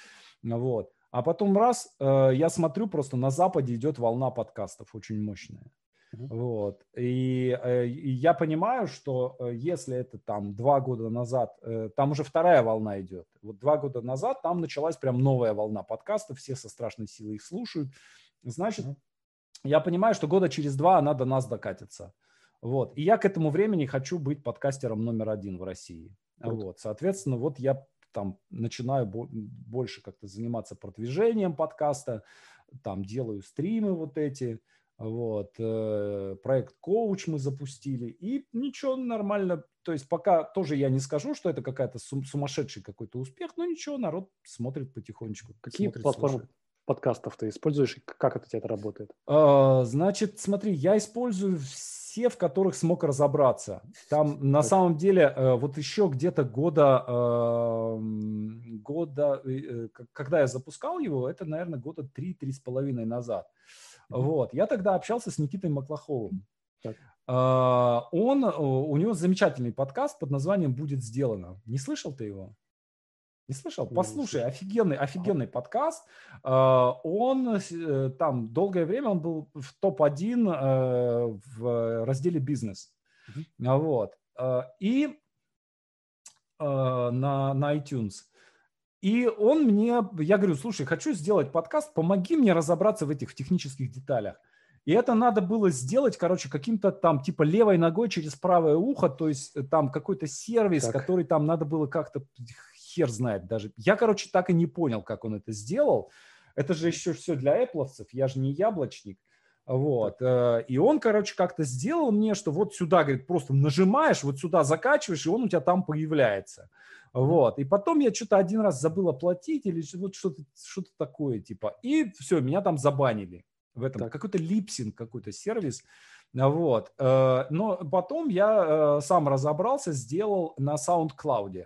вот. А потом раз, э, я смотрю, просто на Западе идет волна подкастов очень мощная. Uh-huh. Вот. И, э, и я понимаю, что э, если это там два года назад, э, там уже вторая волна идет. Вот два года назад там началась прям новая волна подкастов, все со страшной силой их слушают. Значит, uh-huh я понимаю, что года через два она до нас докатится. Вот. И я к этому времени хочу быть подкастером номер один в России. Вот. вот. Соответственно, вот я там начинаю больше как-то заниматься продвижением подкаста, там делаю стримы вот эти, вот, э, проект коуч мы запустили, и ничего, нормально, то есть пока тоже я не скажу, что это какая-то сумасшедший какой-то успех, но ничего, народ смотрит потихонечку. Какие смотрит, платформы слушает подкастов ты используешь, и как это у тебя это работает? А, значит, смотри, я использую все в которых смог разобраться. Там на самом деле э, вот еще где-то года, эм, года, э, когда я запускал его, это, наверное, года три-три с половиной назад. Вот. Я тогда общался с Никитой Маклаховым. Так. Он, у него замечательный подкаст под названием «Будет сделано». Не слышал ты его? Не слышал? Послушай, офигенный, офигенный подкаст. А, он э, там долгое время он был в топ-1 э, в разделе бизнес. Mm-hmm. Вот. А, и на, на iTunes. И он мне, я говорю, слушай, хочу сделать подкаст, помоги мне разобраться в этих в технических деталях. И это надо было сделать, короче, каким-то там типа левой ногой через правое ухо, то есть там какой-то сервис, так. который там надо было как-то хер знает даже. Я, короче, так и не понял, как он это сделал. Это же еще все для эпловцев, я же не яблочник. Вот. Э, и он, короче, как-то сделал мне, что вот сюда, говорит, просто нажимаешь, вот сюда закачиваешь, и он у тебя там появляется. Вот. И потом я что-то один раз забыл оплатить или вот что-то что такое, типа. И все, меня там забанили в этом. Так. Какой-то липсинг, какой-то сервис. Вот. Э, но потом я э, сам разобрался, сделал на SoundCloud.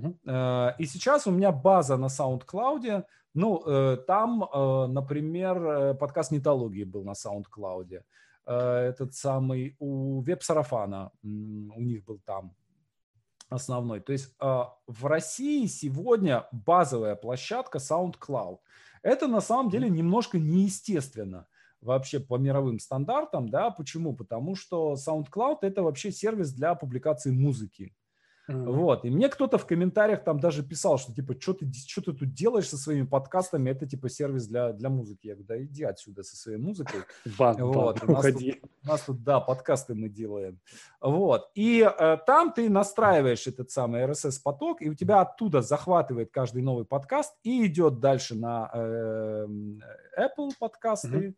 Uh-huh. И сейчас у меня база на SoundCloud. Ну, э, там, э, например, подкаст «Нетологии» был на SoundCloud. Этот самый у Веб-Сарафана у них был там основной. То есть в России сегодня базовая площадка SoundCloud. Это на самом деле немножко неестественно вообще по мировым стандартам, да, почему? Потому что SoundCloud это вообще сервис для публикации музыки. Mm-hmm. Вот. И мне кто-то в комментариях там даже писал, что типа, что ты, что ты тут делаешь со своими подкастами, это типа сервис для, для музыки. Я говорю, да иди отсюда со своей музыкой. Бан, вот. бан, у, нас уходи. Тут, у нас тут, да, подкасты мы делаем. Вот. И э, там ты настраиваешь этот самый RSS-поток, и у тебя оттуда захватывает каждый новый подкаст и идет дальше на э, Apple подкасты, mm-hmm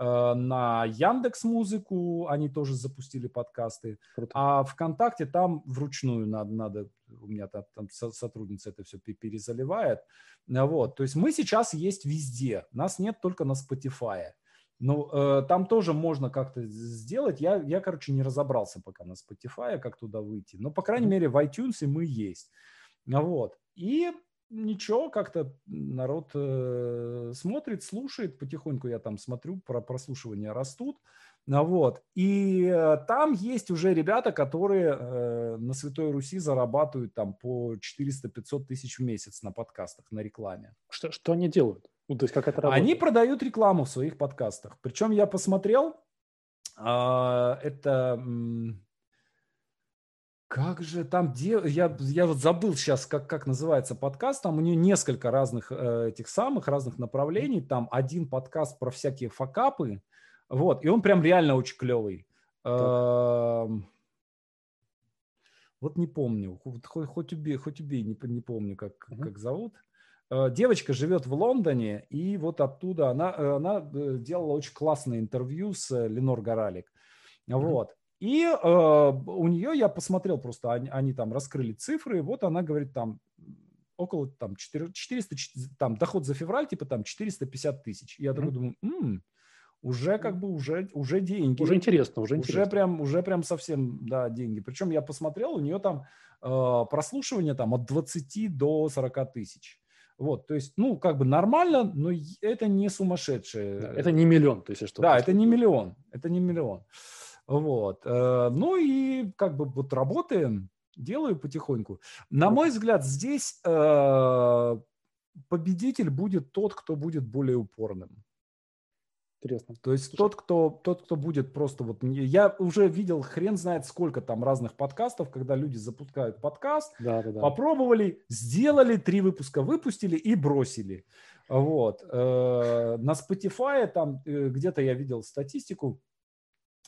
на Яндекс Музыку они тоже запустили подкасты, Круто. а ВКонтакте там вручную надо, надо у меня там, там сотрудница это все перезаливает. Э, вот, то есть мы сейчас есть везде, нас нет только на Spotify. Ну, э, там тоже можно как-то сделать. Я, я, короче, не разобрался пока на Spotify, как туда выйти. Но, по крайней мере, в iTunes мы есть. Вот. И ничего, как-то народ э, смотрит, слушает, потихоньку я там смотрю, про прослушивания растут. А вот. И э, там есть уже ребята, которые э, на Святой Руси зарабатывают там по 400-500 тысяч в месяц на подкастах, на рекламе. Что, что они делают? Ну, то есть как это работает? Они продают рекламу в своих подкастах. Причем я посмотрел, э, это как же там де... я я вот забыл сейчас как как называется подкаст там у нее несколько разных э, этих самых разных направлений там один подкаст про всякие факапы вот и он прям реально очень клевый э, вот не помню хоть хоть убей хоть убей не не помню как как зовут. Э, девочка живет в Лондоне и вот оттуда она она э, делала очень классное интервью с Ленор Горалик. Вот и э, у нее я посмотрел просто, они, они там раскрыли цифры, вот она говорит там около там 4, 400, там доход за февраль типа там 450 тысяч. Я mm-hmm. такой думаю, м-м, уже как бы уже уже деньги. Уже интересно, уже интересно. Уже прям уже прям совсем да деньги. Причем я посмотрел, у нее там э, прослушивание там от 20 до 40 тысяч. Вот, то есть, ну, как бы нормально, но это не сумасшедшее. Это не миллион, то есть что. Да, это не миллион, это не миллион. Вот. Э, ну и как бы вот работаем, делаю потихоньку. На мой взгляд, здесь э, победитель будет тот, кто будет более упорным. Интересно. То есть тот кто, тот, кто будет просто вот... Я уже видел хрен знает сколько там разных подкастов, когда люди запускают подкаст, да, да, да. попробовали, сделали три выпуска, выпустили и бросили. Вот. Э, на Spotify там где-то я видел статистику,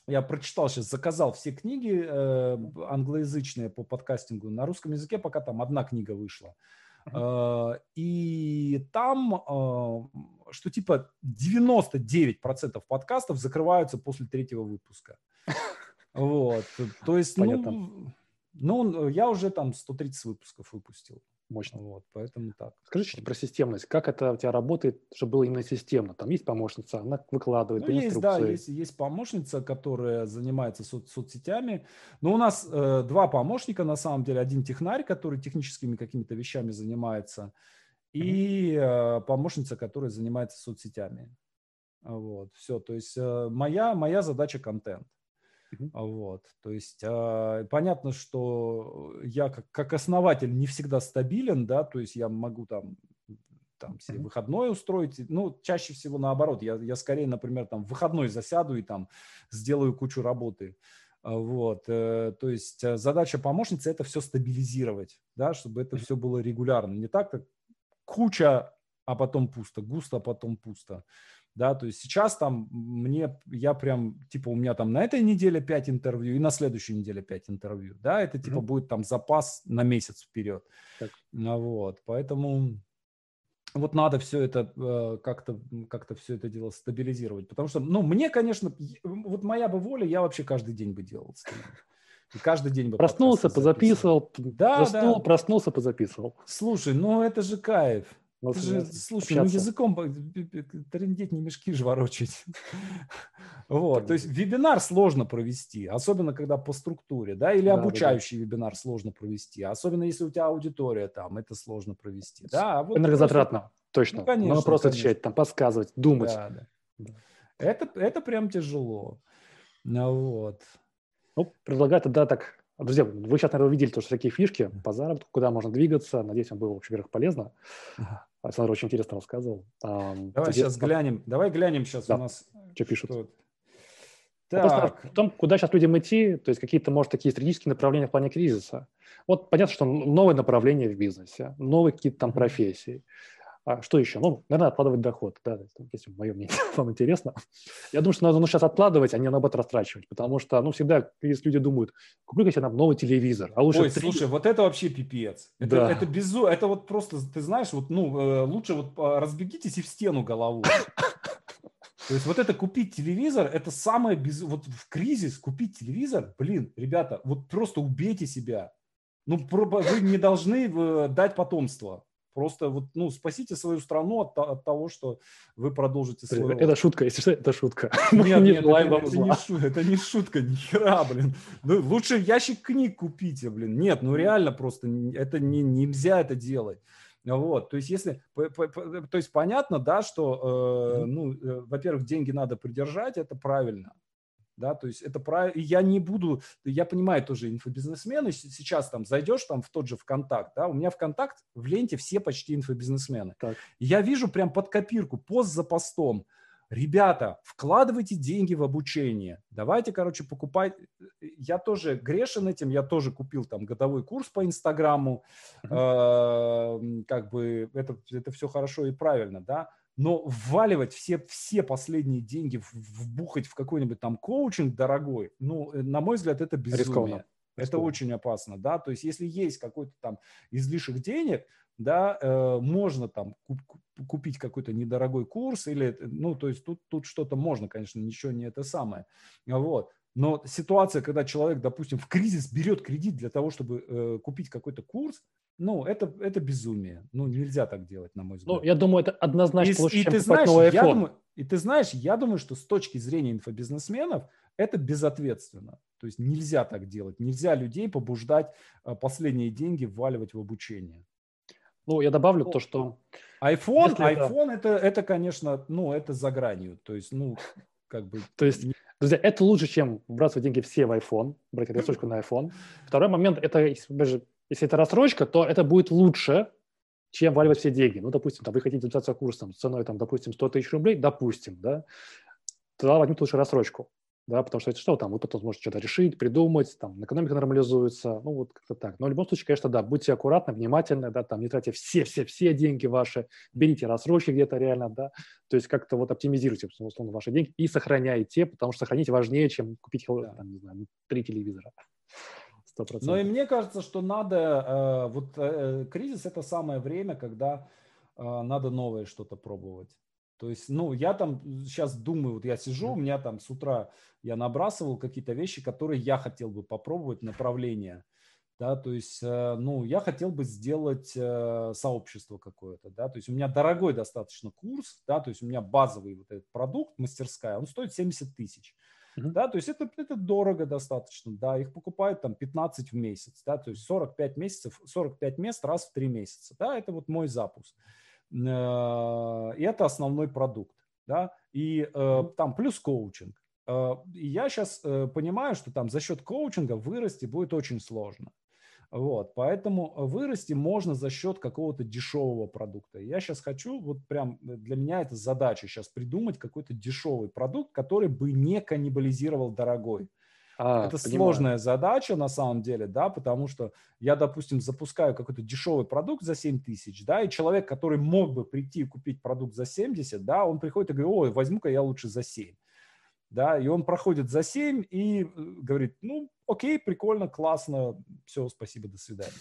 я прочитал сейчас, заказал все книги э, англоязычные по подкастингу. На русском языке пока там одна книга вышла. Э, и там, э, что типа 99% подкастов закрываются после третьего выпуска. Вот. То есть, ну, ну, я уже там 130 выпусков выпустил. Мощно. Вот, поэтому так. Скажи чуть про системность. Как это у тебя работает, чтобы было именно системно? Там есть помощница, она выкладывает ну, есть, да, есть, есть помощница, которая занимается со- соцсетями. Но у нас э, два помощника, на самом деле. Один технарь, который техническими какими-то вещами занимается, и э, помощница, которая занимается соцсетями. Вот, все. То есть э, моя, моя задача контент. Uh-huh. Вот, то есть э, понятно, что я как, как основатель не всегда стабилен, да, то есть я могу там там себе uh-huh. выходной устроить, ну, чаще всего наоборот, я, я скорее, например, там выходной засяду и там сделаю кучу работы, вот, э, то есть э, задача помощницы это все стабилизировать, да, чтобы это все было регулярно, не так, как куча, а потом пусто, густо, а потом пусто да, то есть сейчас там мне, я прям, типа, у меня там на этой неделе 5 интервью и на следующей неделе 5 интервью, да, это типа mm-hmm. будет там запас на месяц вперед, так. Ну вот, поэтому вот надо все это э, как-то как-то все это дело стабилизировать, потому что, ну, мне, конечно, вот моя бы воля, я вообще каждый день бы делал И каждый день бы проснулся, позаписывал, да, заснул, да. проснулся, позаписывал. Слушай, ну это же кайф. Вот, же, слушай, ну языком трендеть не мешки же ворочать. Вот, то есть вебинар сложно провести, особенно когда по структуре, да, или обучающий вебинар сложно провести, особенно если у тебя аудитория там, это сложно провести, да. А Энергозатратно, точно. Ну, конечно. Надо просто отвечать, там, подсказывать, думать. Да, да. Это, это прям тяжело. Ну Вот. Ну, предлагаю тогда так Друзья, вы сейчас, наверное, увидели тоже такие фишки по заработку, куда можно двигаться. Надеюсь, вам было, во-первых, полезно. Александр очень интересно рассказывал. Давай сейчас глянем. Давай глянем сейчас да. у нас. Что пишут? Что... Так. В том, куда сейчас людям идти, то есть какие-то, может, такие стратегические направления в плане кризиса. Вот понятно, что новое направление в бизнесе, новые какие-то там профессии. А что еще? Ну, наверное, откладывать доход, да, если мое мнение вам интересно. Я думаю, что надо ну, сейчас откладывать, а не наоборот растрачивать, потому что, ну, всегда, если люди думают, куплю-ка себе нам новый телевизор, а лучше... Ой, 3... слушай, вот это вообще пипец. Это, да. это безу... это вот просто, ты знаешь, вот, ну, э, лучше вот а, разбегитесь и в стену голову. То есть вот это купить телевизор, это самое без... Вот в кризис купить телевизор, блин, ребята, вот просто убейте себя. Ну, вы не должны э, дать потомство. Просто вот, ну, спасите свою страну от, от того, что вы продолжите свой... Это шутка, если что, это шутка. Нет, нет, это, это, не шутка, это не шутка, ни хера, блин. Ну, лучше ящик книг купите, блин. Нет, ну реально просто, это не, нельзя это делать. Вот, то есть если, то есть понятно, да, что, э, ну, э, во-первых, деньги надо придержать, это правильно, да, то есть это правильно, я не буду, я понимаю тоже инфобизнесмены, сейчас там зайдешь там в тот же ВКонтакт, да, у меня ВКонтакт в ленте все почти инфобизнесмены. Так. Я вижу прям под копирку, пост за постом, ребята, вкладывайте деньги в обучение, давайте, короче, покупать, я тоже грешен этим, я тоже купил там годовой курс по Инстаграму, э, как бы это, это все хорошо и правильно, да, но вваливать все, все последние деньги, вбухать в какой-нибудь там коучинг дорогой, ну, э, на мой взгляд, это безумие. Рискованно. Это очень опасно, да, то есть если есть какой-то там излишек денег, да, э, можно там куп, купить какой-то недорогой курс или, ну, то есть тут, тут что-то можно, конечно, ничего не это самое, вот, но ситуация, когда человек, допустим, в кризис берет кредит для того, чтобы э, купить какой-то курс, ну, это, это безумие. Ну, нельзя так делать, на мой взгляд. Ну, я думаю, это однозначно и, лучше, и чем ты знаешь, новый iPhone. Я думаю, и ты знаешь, я думаю, что с точки зрения инфобизнесменов это безответственно. То есть нельзя так делать. Нельзя людей побуждать а, последние деньги вваливать в обучение. Ну, я добавлю то, что... iPhone, iPhone это... это, это, конечно, ну, это за гранью. То есть, ну, как бы... То есть, друзья, это лучше, чем вбрасывать деньги все в iPhone, брать рассрочку на iPhone. Второй момент, это, даже если это рассрочка, то это будет лучше, чем валивать все деньги. Ну, допустим, там, вы хотите записаться курсом с ценой, там, допустим, 100 тысяч рублей, допустим, да, тогда возьмите лучше рассрочку, да, потому что это что, там, вы потом сможете что-то решить, придумать, там, экономика нормализуется, ну, вот как-то так. Но в любом случае, конечно, да, будьте аккуратны, внимательны, да, там, не тратьте все-все-все деньги ваши, берите рассрочки где-то реально, да, то есть как-то вот оптимизируйте, условно, ваши деньги и сохраняйте, потому что сохранить важнее, чем купить, там, не знаю, три телевизора. 100%. Но и мне кажется, что надо, э, вот э, кризис это самое время, когда э, надо новое что-то пробовать. То есть, ну, я там сейчас думаю, вот я сижу, у меня там с утра я набрасывал какие-то вещи, которые я хотел бы попробовать, направления. да, то есть, ну, я хотел бы сделать сообщество какое-то, да, то есть у меня дорогой достаточно курс, да, то есть у меня базовый вот этот продукт, мастерская, он стоит 70 тысяч, uh-huh. да, то есть это, это дорого достаточно, да, их покупают там 15 в месяц, да, то есть 45 месяцев, 45 мест раз в 3 месяца, да, это вот мой запуск, э, и это основной продукт, да, и там плюс коучинг, и я сейчас понимаю, что там за счет коучинга вырасти будет очень сложно. Вот, поэтому э, вырасти можно за счет какого-то дешевого продукта. Я сейчас хочу, вот прям э, для меня это задача сейчас придумать какой-то дешевый продукт, который бы не каннибализировал дорогой. А, это понимаю. сложная задача на самом деле, да, потому что я, допустим, запускаю какой-то дешевый продукт за 7 тысяч, да, и человек, который мог бы прийти и купить продукт за 70, да, он приходит и говорит, ой, возьму-ка я лучше за 7 да, и он проходит за 7 и э, говорит, ну, окей, прикольно, классно, все, спасибо, до свидания.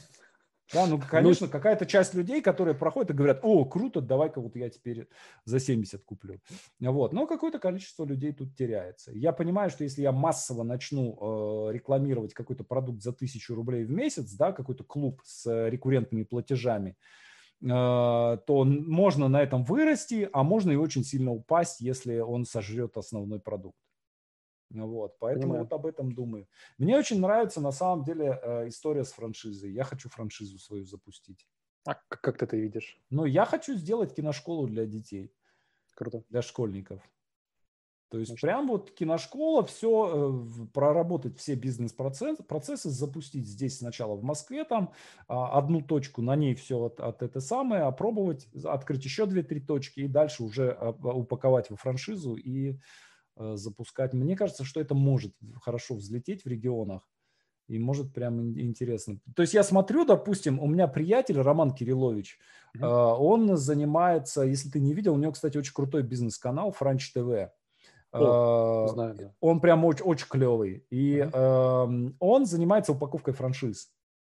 Да, ну, конечно, ну, какая-то часть людей, которые проходят и говорят, о, круто, давай-ка вот я теперь за 70 куплю. Вот, но какое-то количество людей тут теряется. Я понимаю, что если я массово начну э, рекламировать какой-то продукт за тысячу рублей в месяц, да, какой-то клуб с э, рекуррентными платежами, то можно на этом вырасти, а можно и очень сильно упасть, если он сожрет основной продукт. Вот, поэтому Понимаю. вот об этом думаю. Мне очень нравится на самом деле э, история с франшизой. Я хочу франшизу свою запустить. А как ты это видишь? Ну, я хочу сделать киношколу для детей. Круто. Для школьников. То есть прям вот киношкола, все, э, проработать все бизнес-процессы, процессы, запустить здесь сначала в Москве, там а, одну точку, на ней все от, от это самое, опробовать, открыть еще две-три точки и дальше уже а, упаковать во франшизу и Э, запускать. Мне кажется, что это может хорошо взлететь в регионах и может прям интересно. То есть я смотрю, допустим, у меня приятель Роман Кириллович, mm-hmm. он занимается, если ты не видел, у него, кстати, очень крутой бизнес-канал Франч ТВ. О, знаю, да. Он прям очень, очень клевый. И mm-hmm. э, он занимается упаковкой франшиз.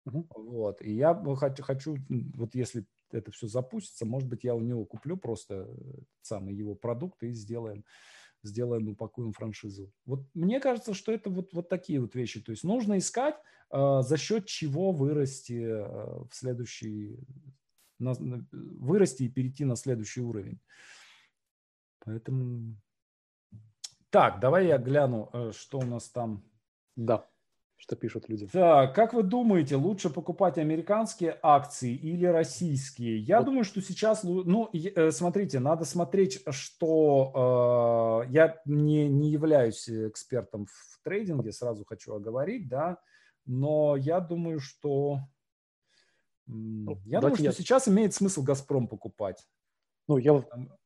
Mm-hmm. Вот. И я хочу, хочу, вот если это все запустится, может быть, я у него куплю просто самый его продукт и сделаем сделаем, упакуем франшизу. Вот мне кажется, что это вот, вот такие вот вещи. То есть нужно искать, э, за счет чего вырасти э, в следующий, на, вырасти и перейти на следующий уровень. Поэтому... Так, давай я гляну, э, что у нас там. Да что пишут люди. Так, как вы думаете, лучше покупать американские акции или российские? Я вот. думаю, что сейчас, ну, э, смотрите, надо смотреть, что э, я не, не являюсь экспертом в трейдинге, сразу хочу оговорить, да, но я думаю, что ну, я думаю, что я... сейчас имеет смысл Газпром покупать. Ну, я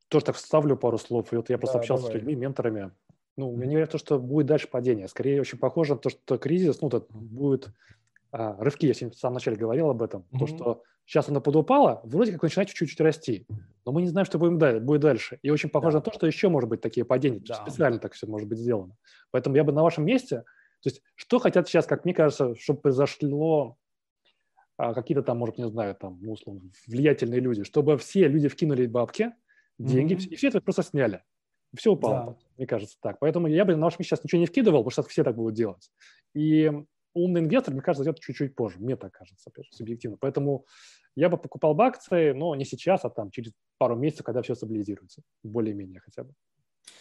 тоже так вставлю пару слов. И вот я просто да, общался давай. с людьми, менторами. Ну, мне не говорят то, что будет дальше падение. Скорее, очень похоже на то, что кризис, ну, тут будет а, рывки, я в самом начале говорил об этом, mm-hmm. то, что сейчас оно подупало, вроде как начинает чуть-чуть расти, но мы не знаем, что будем дальше, будет дальше. И очень похоже да. на то, что еще может быть такие падения, да. специально так все может быть сделано. Поэтому я бы на вашем месте, то есть что хотят сейчас, как мне кажется, чтобы произошло а, какие-то там, может, не знаю, там, ну, условно, влиятельные люди, чтобы все люди вкинули бабки, деньги, mm-hmm. и все это просто сняли. Все упало, да. мне кажется, так. Поэтому я бы на ваш сейчас ничего не вкидывал, потому что все так будут делать. И умный инвестор, мне кажется, идет чуть-чуть позже. Мне так кажется, опять же, субъективно. Поэтому я бы покупал бы акции, но не сейчас, а там через пару месяцев, когда все стабилизируется. Более-менее хотя бы.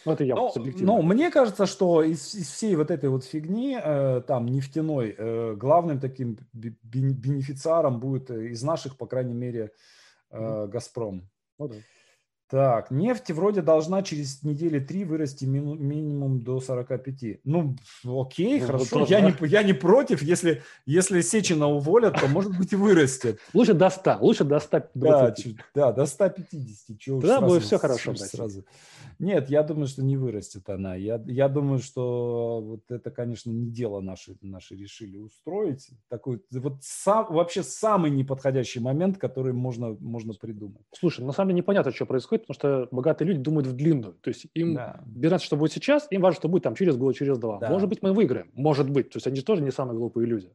Ну, это я ну, субъективно. Ну, мне кажется, что из, из всей вот этой вот фигни, э, там, нефтяной, э, главным таким бенефициаром будет э, из наших, по крайней мере, э, «Газпром». Ну, да. Так, нефть вроде должна через недели три вырасти мину, минимум до 45. Ну, окей, ну, хорошо, вот я, не, я не против. Если, если Сечина уволят, то, может быть, и вырастет. Лучше до 100, лучше до 120. Да, да до 150. Чего Тогда будет все хорошо. Сразу. Нет, я думаю, что не вырастет она. Я, я думаю, что вот это, конечно, не дело наши, наши решили устроить. Такой вот сам, вообще самый неподходящий момент, который можно, можно придумать. Слушай, на самом деле непонятно, что происходит, потому что богатые люди думают в длинную. То есть им да. без разницы, что будет сейчас, им важно, что будет там через год, через два. Да. Может быть, мы выиграем. Может быть. То есть они тоже не самые глупые люди.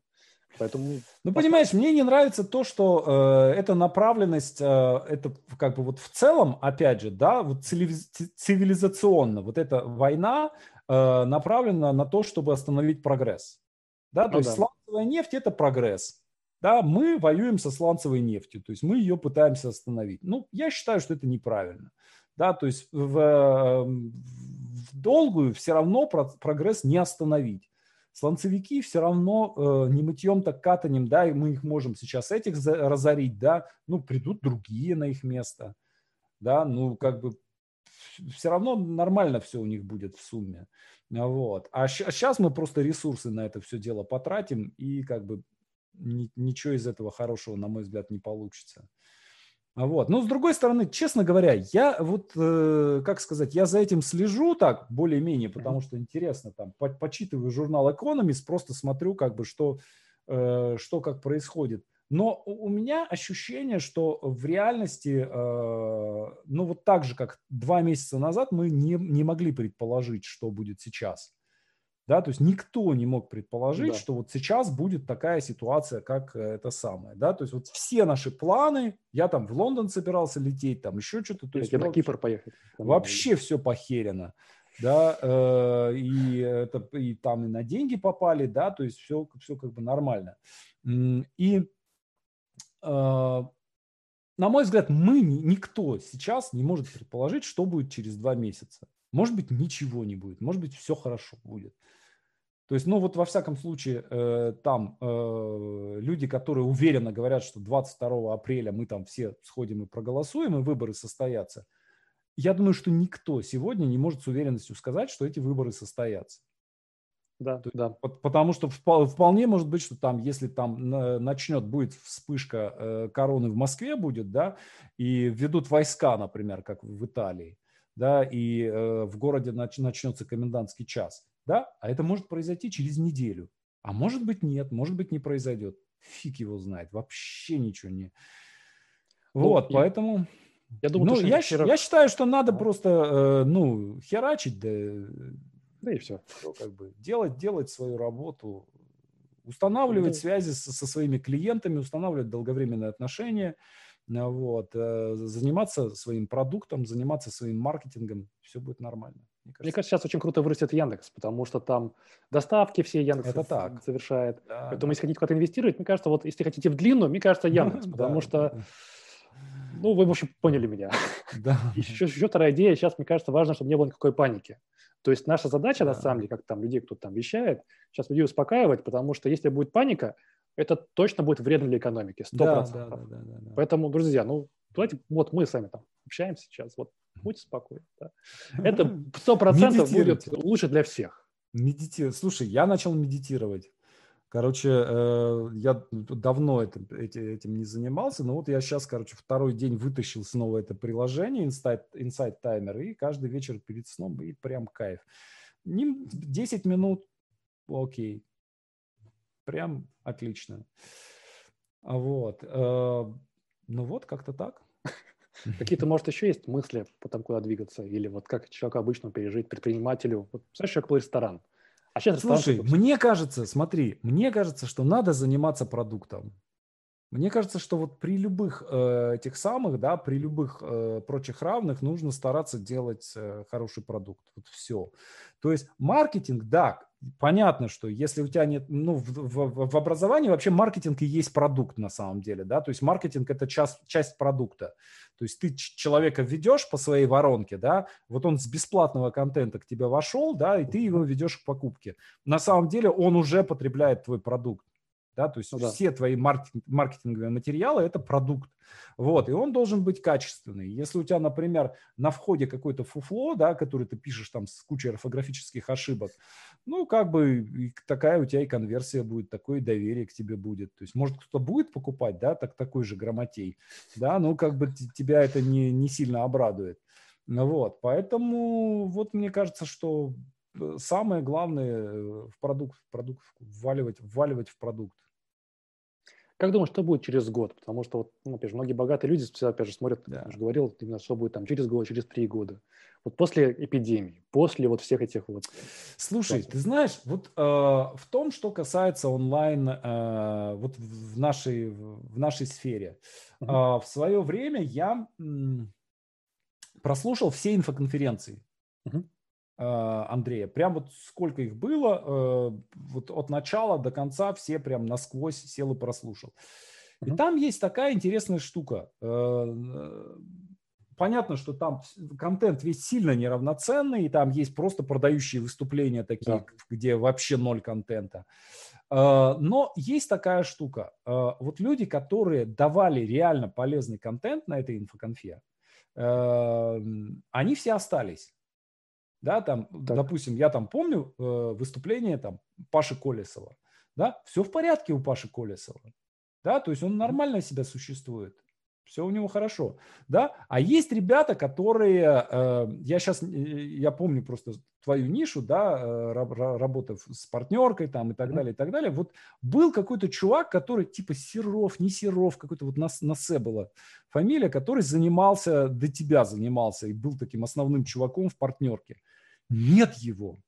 Поэтому... Ну, понимаешь, мне не нравится то, что э, эта направленность, э, это как бы вот в целом, опять же, да, вот цивилизационно, вот эта война э, направлена на то, чтобы остановить прогресс. Да, то ну, есть да. сланцевая нефть – это прогресс. Да, мы воюем со сланцевой нефтью, то есть мы ее пытаемся остановить. Ну, я считаю, что это неправильно. Да, то есть в, в долгую все равно прогресс не остановить. Сланцевики все равно э, не мытьем, так катанием, да, и мы их можем сейчас этих разорить, да, ну, придут другие на их место, да, ну, как бы все равно нормально все у них будет в сумме. Вот. А сейчас мы просто ресурсы на это все дело потратим, и как бы ничего из этого хорошего, на мой взгляд, не получится. Вот. Но с другой стороны, честно говоря, я вот, э, как сказать, я за этим слежу так более-менее, потому что интересно, там, по почитываю журнал Economist, просто смотрю, как бы, что, э, что как происходит. Но у меня ощущение, что в реальности, э, ну вот так же, как два месяца назад, мы не, не могли предположить, что будет сейчас. Да, то есть никто не мог предположить, да. что вот сейчас будет такая ситуация, как э, это самое. Да, то есть вот все наши планы, я там в Лондон собирался лететь, там еще что-то. То есть, я на Кипр поехать. Вообще все похерено. Да, э, и, это, и там и на деньги попали, да, то есть все, все как бы нормально. И, э, на мой взгляд, мы, никто сейчас не может предположить, что будет через два месяца. Может быть, ничего не будет, может быть, все хорошо будет. То есть, ну вот во всяком случае, э, там э, люди, которые уверенно говорят, что 22 апреля мы там все сходим и проголосуем, и выборы состоятся, я думаю, что никто сегодня не может с уверенностью сказать, что эти выборы состоятся. Да, То, да. Потому что вполне может быть, что там, если там начнет, будет вспышка э, короны в Москве будет, да, и введут войска, например, как в Италии, да, и э, в городе нач, начнется комендантский час, да, а это может произойти через неделю. А может быть нет, может быть не произойдет. Фиг его знает, вообще ничего не... Ну, вот, и, поэтому... Я, думаю, ну, я, хера... я считаю, что надо а. просто, э, ну, херачить, да, да и все. Ну, как бы делать, делать свою работу, устанавливать да. связи со, со своими клиентами, устанавливать долговременные отношения, вот, э, заниматься своим продуктом, заниматься своим маркетингом, все будет нормально. Мне кажется. мне кажется, сейчас очень круто вырастет Яндекс, потому что там доставки все Яндекс Это так. совершает. Да, Поэтому да. если хотите куда-то инвестировать, мне кажется, вот если хотите в длину, мне кажется, Яндекс, потому что ну, вы, в общем, поняли меня. Да. Еще, еще вторая идея. Сейчас, мне кажется, важно, чтобы не было никакой паники. То есть наша задача, да. на самом деле, как там людей кто-то там вещает, сейчас людей успокаивать, потому что если будет паника, это точно будет вредно для экономики, 100%. Да, да, да, да, да. Поэтому, друзья, ну, давайте, вот мы с вами там общаемся сейчас, вот будьте спокойны. Да. Это 100% будет лучше для всех. Медитировать. Слушай, я начал медитировать. Короче, э, я давно это, этим не занимался, но вот я сейчас, короче, второй день вытащил снова это приложение Insight, Insight Timer, и каждый вечер перед сном, и прям кайф. 10 минут, окей, прям отлично. Вот. Э, ну вот, как-то так. Какие-то, может, еще есть мысли по тому, куда двигаться? Или вот как человеку обычно пережить, предпринимателю? Вот, представляешь, человек был ресторан. А сейчас Слушай, ресторан, мне кажется, смотри, мне кажется, что надо заниматься продуктом. Мне кажется, что вот при любых э, этих самых, да, при любых э, прочих равных нужно стараться делать э, хороший продукт. Вот все. То есть маркетинг, да, понятно, что если у тебя нет, ну, в, в, в образовании вообще маркетинг и есть продукт на самом деле, да, то есть маркетинг это часть, часть продукта. То есть ты человека ведешь по своей воронке, да, вот он с бесплатного контента к тебе вошел, да, и ты его ведешь к покупке. На самом деле он уже потребляет твой продукт да, то есть ну, да. все твои маркетинг, маркетинговые материалы – это продукт, вот, и он должен быть качественный. Если у тебя, например, на входе какое-то фуфло, да, который ты пишешь там с кучей орфографических ошибок, ну, как бы такая у тебя и конверсия будет, такое доверие к тебе будет. То есть, может, кто-то будет покупать, да, так, такой же грамотей, да, ну, как бы тебя это не, не сильно обрадует. Вот, поэтому вот мне кажется, что э, самое главное э, в продукт, в продукт вваливать, вваливать в продукт. Как думаешь, что будет через год? Потому что, вот, ну, опять же, многие богатые люди всегда, опять же, смотрят, да. я уже говорил, именно что будет там через год, через три года. Вот после эпидемии, после вот всех этих вот... Слушай, ты знаешь, вот э, в том, что касается онлайн, э, вот в нашей, в нашей сфере, uh-huh. э, в свое время я м, прослушал все инфоконференции. Uh-huh. Андрея. Прям вот сколько их было, вот от начала до конца все прям насквозь сел и прослушал. И там есть такая интересная штука. Понятно, что там контент весь сильно неравноценный, и там есть просто продающие выступления такие, да. где вообще ноль контента. Но есть такая штука. Вот люди, которые давали реально полезный контент на этой инфоконфе, они все остались. Да, там, допустим, я там помню э, выступление там Паши Колесова. Да, все в порядке у Паши Колесова. Да, то есть он нормально себя существует все у него хорошо, да. А есть ребята, которые, э, я сейчас, э, я помню просто твою нишу, да, э, работав с партнеркой там и так далее, и так далее. Вот был какой-то чувак, который типа Серов, не Серов, какой-то вот на, на С была фамилия, который занимался, до тебя занимался и был таким основным чуваком в партнерке. Нет его.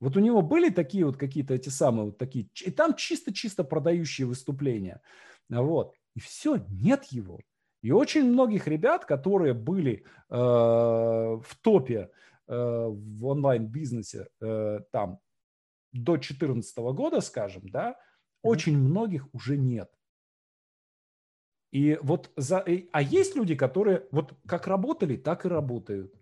Вот у него были такие вот какие-то эти самые вот такие, и там чисто-чисто продающие выступления. Вот. И все, нет его. И очень многих ребят, которые были э, в топе э, в онлайн-бизнесе э, там до 2014 года, скажем, да, mm-hmm. очень многих уже нет. И вот за, а есть люди, которые вот как работали, так и работают.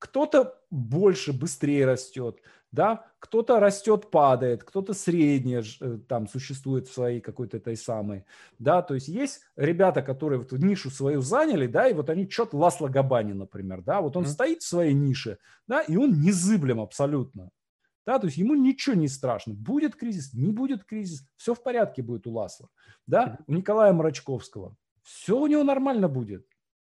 Кто-то больше, быстрее растет, да, кто-то растет, падает, кто-то среднее э, там существует в своей какой-то этой самой, да, то есть есть ребята, которые вот нишу свою заняли, да, и вот они что-то Ласло Габани, например, да, вот он mm-hmm. стоит в своей нише, да, и он незыблем абсолютно, да, то есть ему ничего не страшно. Будет кризис, не будет кризис, все в порядке будет у Ласла. Да, у Николая Мрачковского. Все у него нормально будет.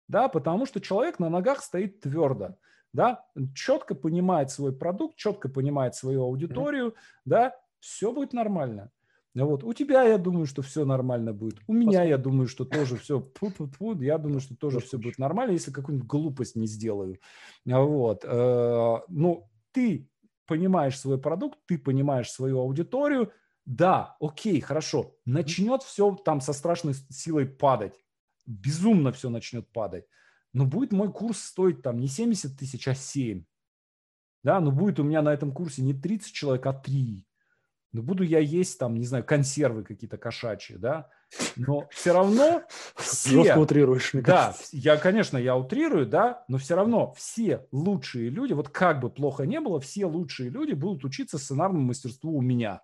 Да, потому что человек на ногах стоит твердо да, четко понимает свой продукт, четко понимает свою аудиторию, mm-hmm. да, все будет нормально. Вот. У тебя, я думаю, что все нормально будет. У меня, Посмотрим. я думаю, что тоже все, фу-фу-фу, я думаю, что тоже все будет нормально, если какую-нибудь глупость не сделаю. Вот. Э, ну, ты понимаешь свой продукт, ты понимаешь свою аудиторию, да, окей, хорошо, начнет все там со страшной силой падать, безумно все начнет падать но будет мой курс стоить там не 70 тысяч, а 7. Да, но будет у меня на этом курсе не 30 человек, а 3. Но буду я есть там, не знаю, консервы какие-то кошачьи, да. Но все равно все... Жестко утрируешь, мне Да, я, конечно, я утрирую, да, но все равно все лучшие люди, вот как бы плохо не было, все лучшие люди будут учиться сценарному мастерству у меня.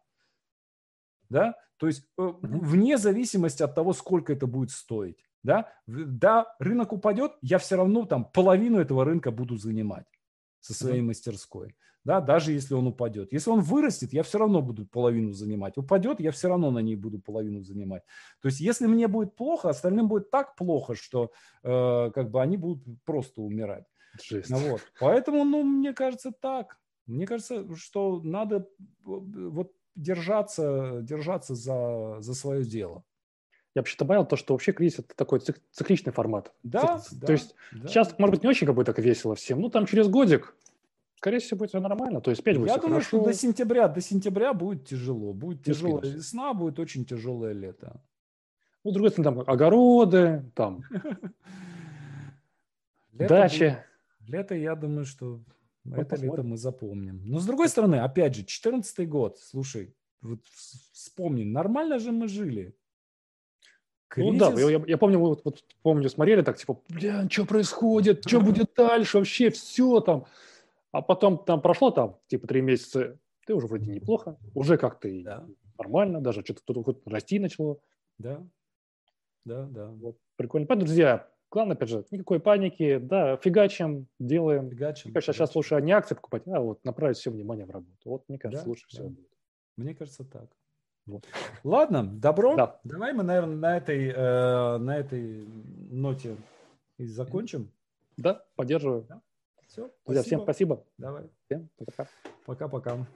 Да, то есть э, вне зависимости от того, сколько это будет стоить да, да, рынок упадет, я все равно там половину этого рынка буду занимать со своей mm-hmm. мастерской, да, даже если он упадет. Если он вырастет, я все равно буду половину занимать. Упадет, я все равно на ней буду половину занимать. То есть, если мне будет плохо, остальным будет так плохо, что э, как бы они будут просто умирать. Жесть. Вот. Поэтому, ну, мне кажется, так. Мне кажется, что надо э, вот держаться, держаться за, за свое дело. Я вообще добавил то, что вообще кризис – это такой цикличный формат. Да, То да, есть да. сейчас, может быть, не очень как бы так весело всем, ну там через годик, скорее всего, будет все нормально. То есть опять будет Я думаю, хорошо. что до сентября, до сентября будет тяжело. Будет тяжелая Без весна, будет очень тяжелое лето. Ну, с другой стороны, там огороды, там дачи. Лето, я думаю, что это лето мы запомним. Но с другой стороны, опять же, 14 год, слушай, вот вспомни, нормально же мы жили. Кризис? Ну да, я, я помню, вот, вот помню, смотрели так, типа, бля, что происходит, что будет дальше, вообще все там. А потом там прошло там, типа, три месяца, ты уже вроде неплохо, уже как-то да. нормально, даже что-то тут расти начало. Да, да, да. Вот, прикольно. Поэтому, друзья, главное, опять же, никакой паники, да, фигачим, делаем. Фигачим. Сейчас, сейчас лучше не акции покупать, а вот направить все внимание в работу. Вот, мне кажется, да, лучше да. всего будет. Мне кажется, так. Вот. Ладно, добро. Да. Давай мы, наверное, на этой, э, на этой ноте и закончим. Да, поддерживаю. Да. Все, Друзья, всем спасибо. Давай. Всем пока. Пока-пока.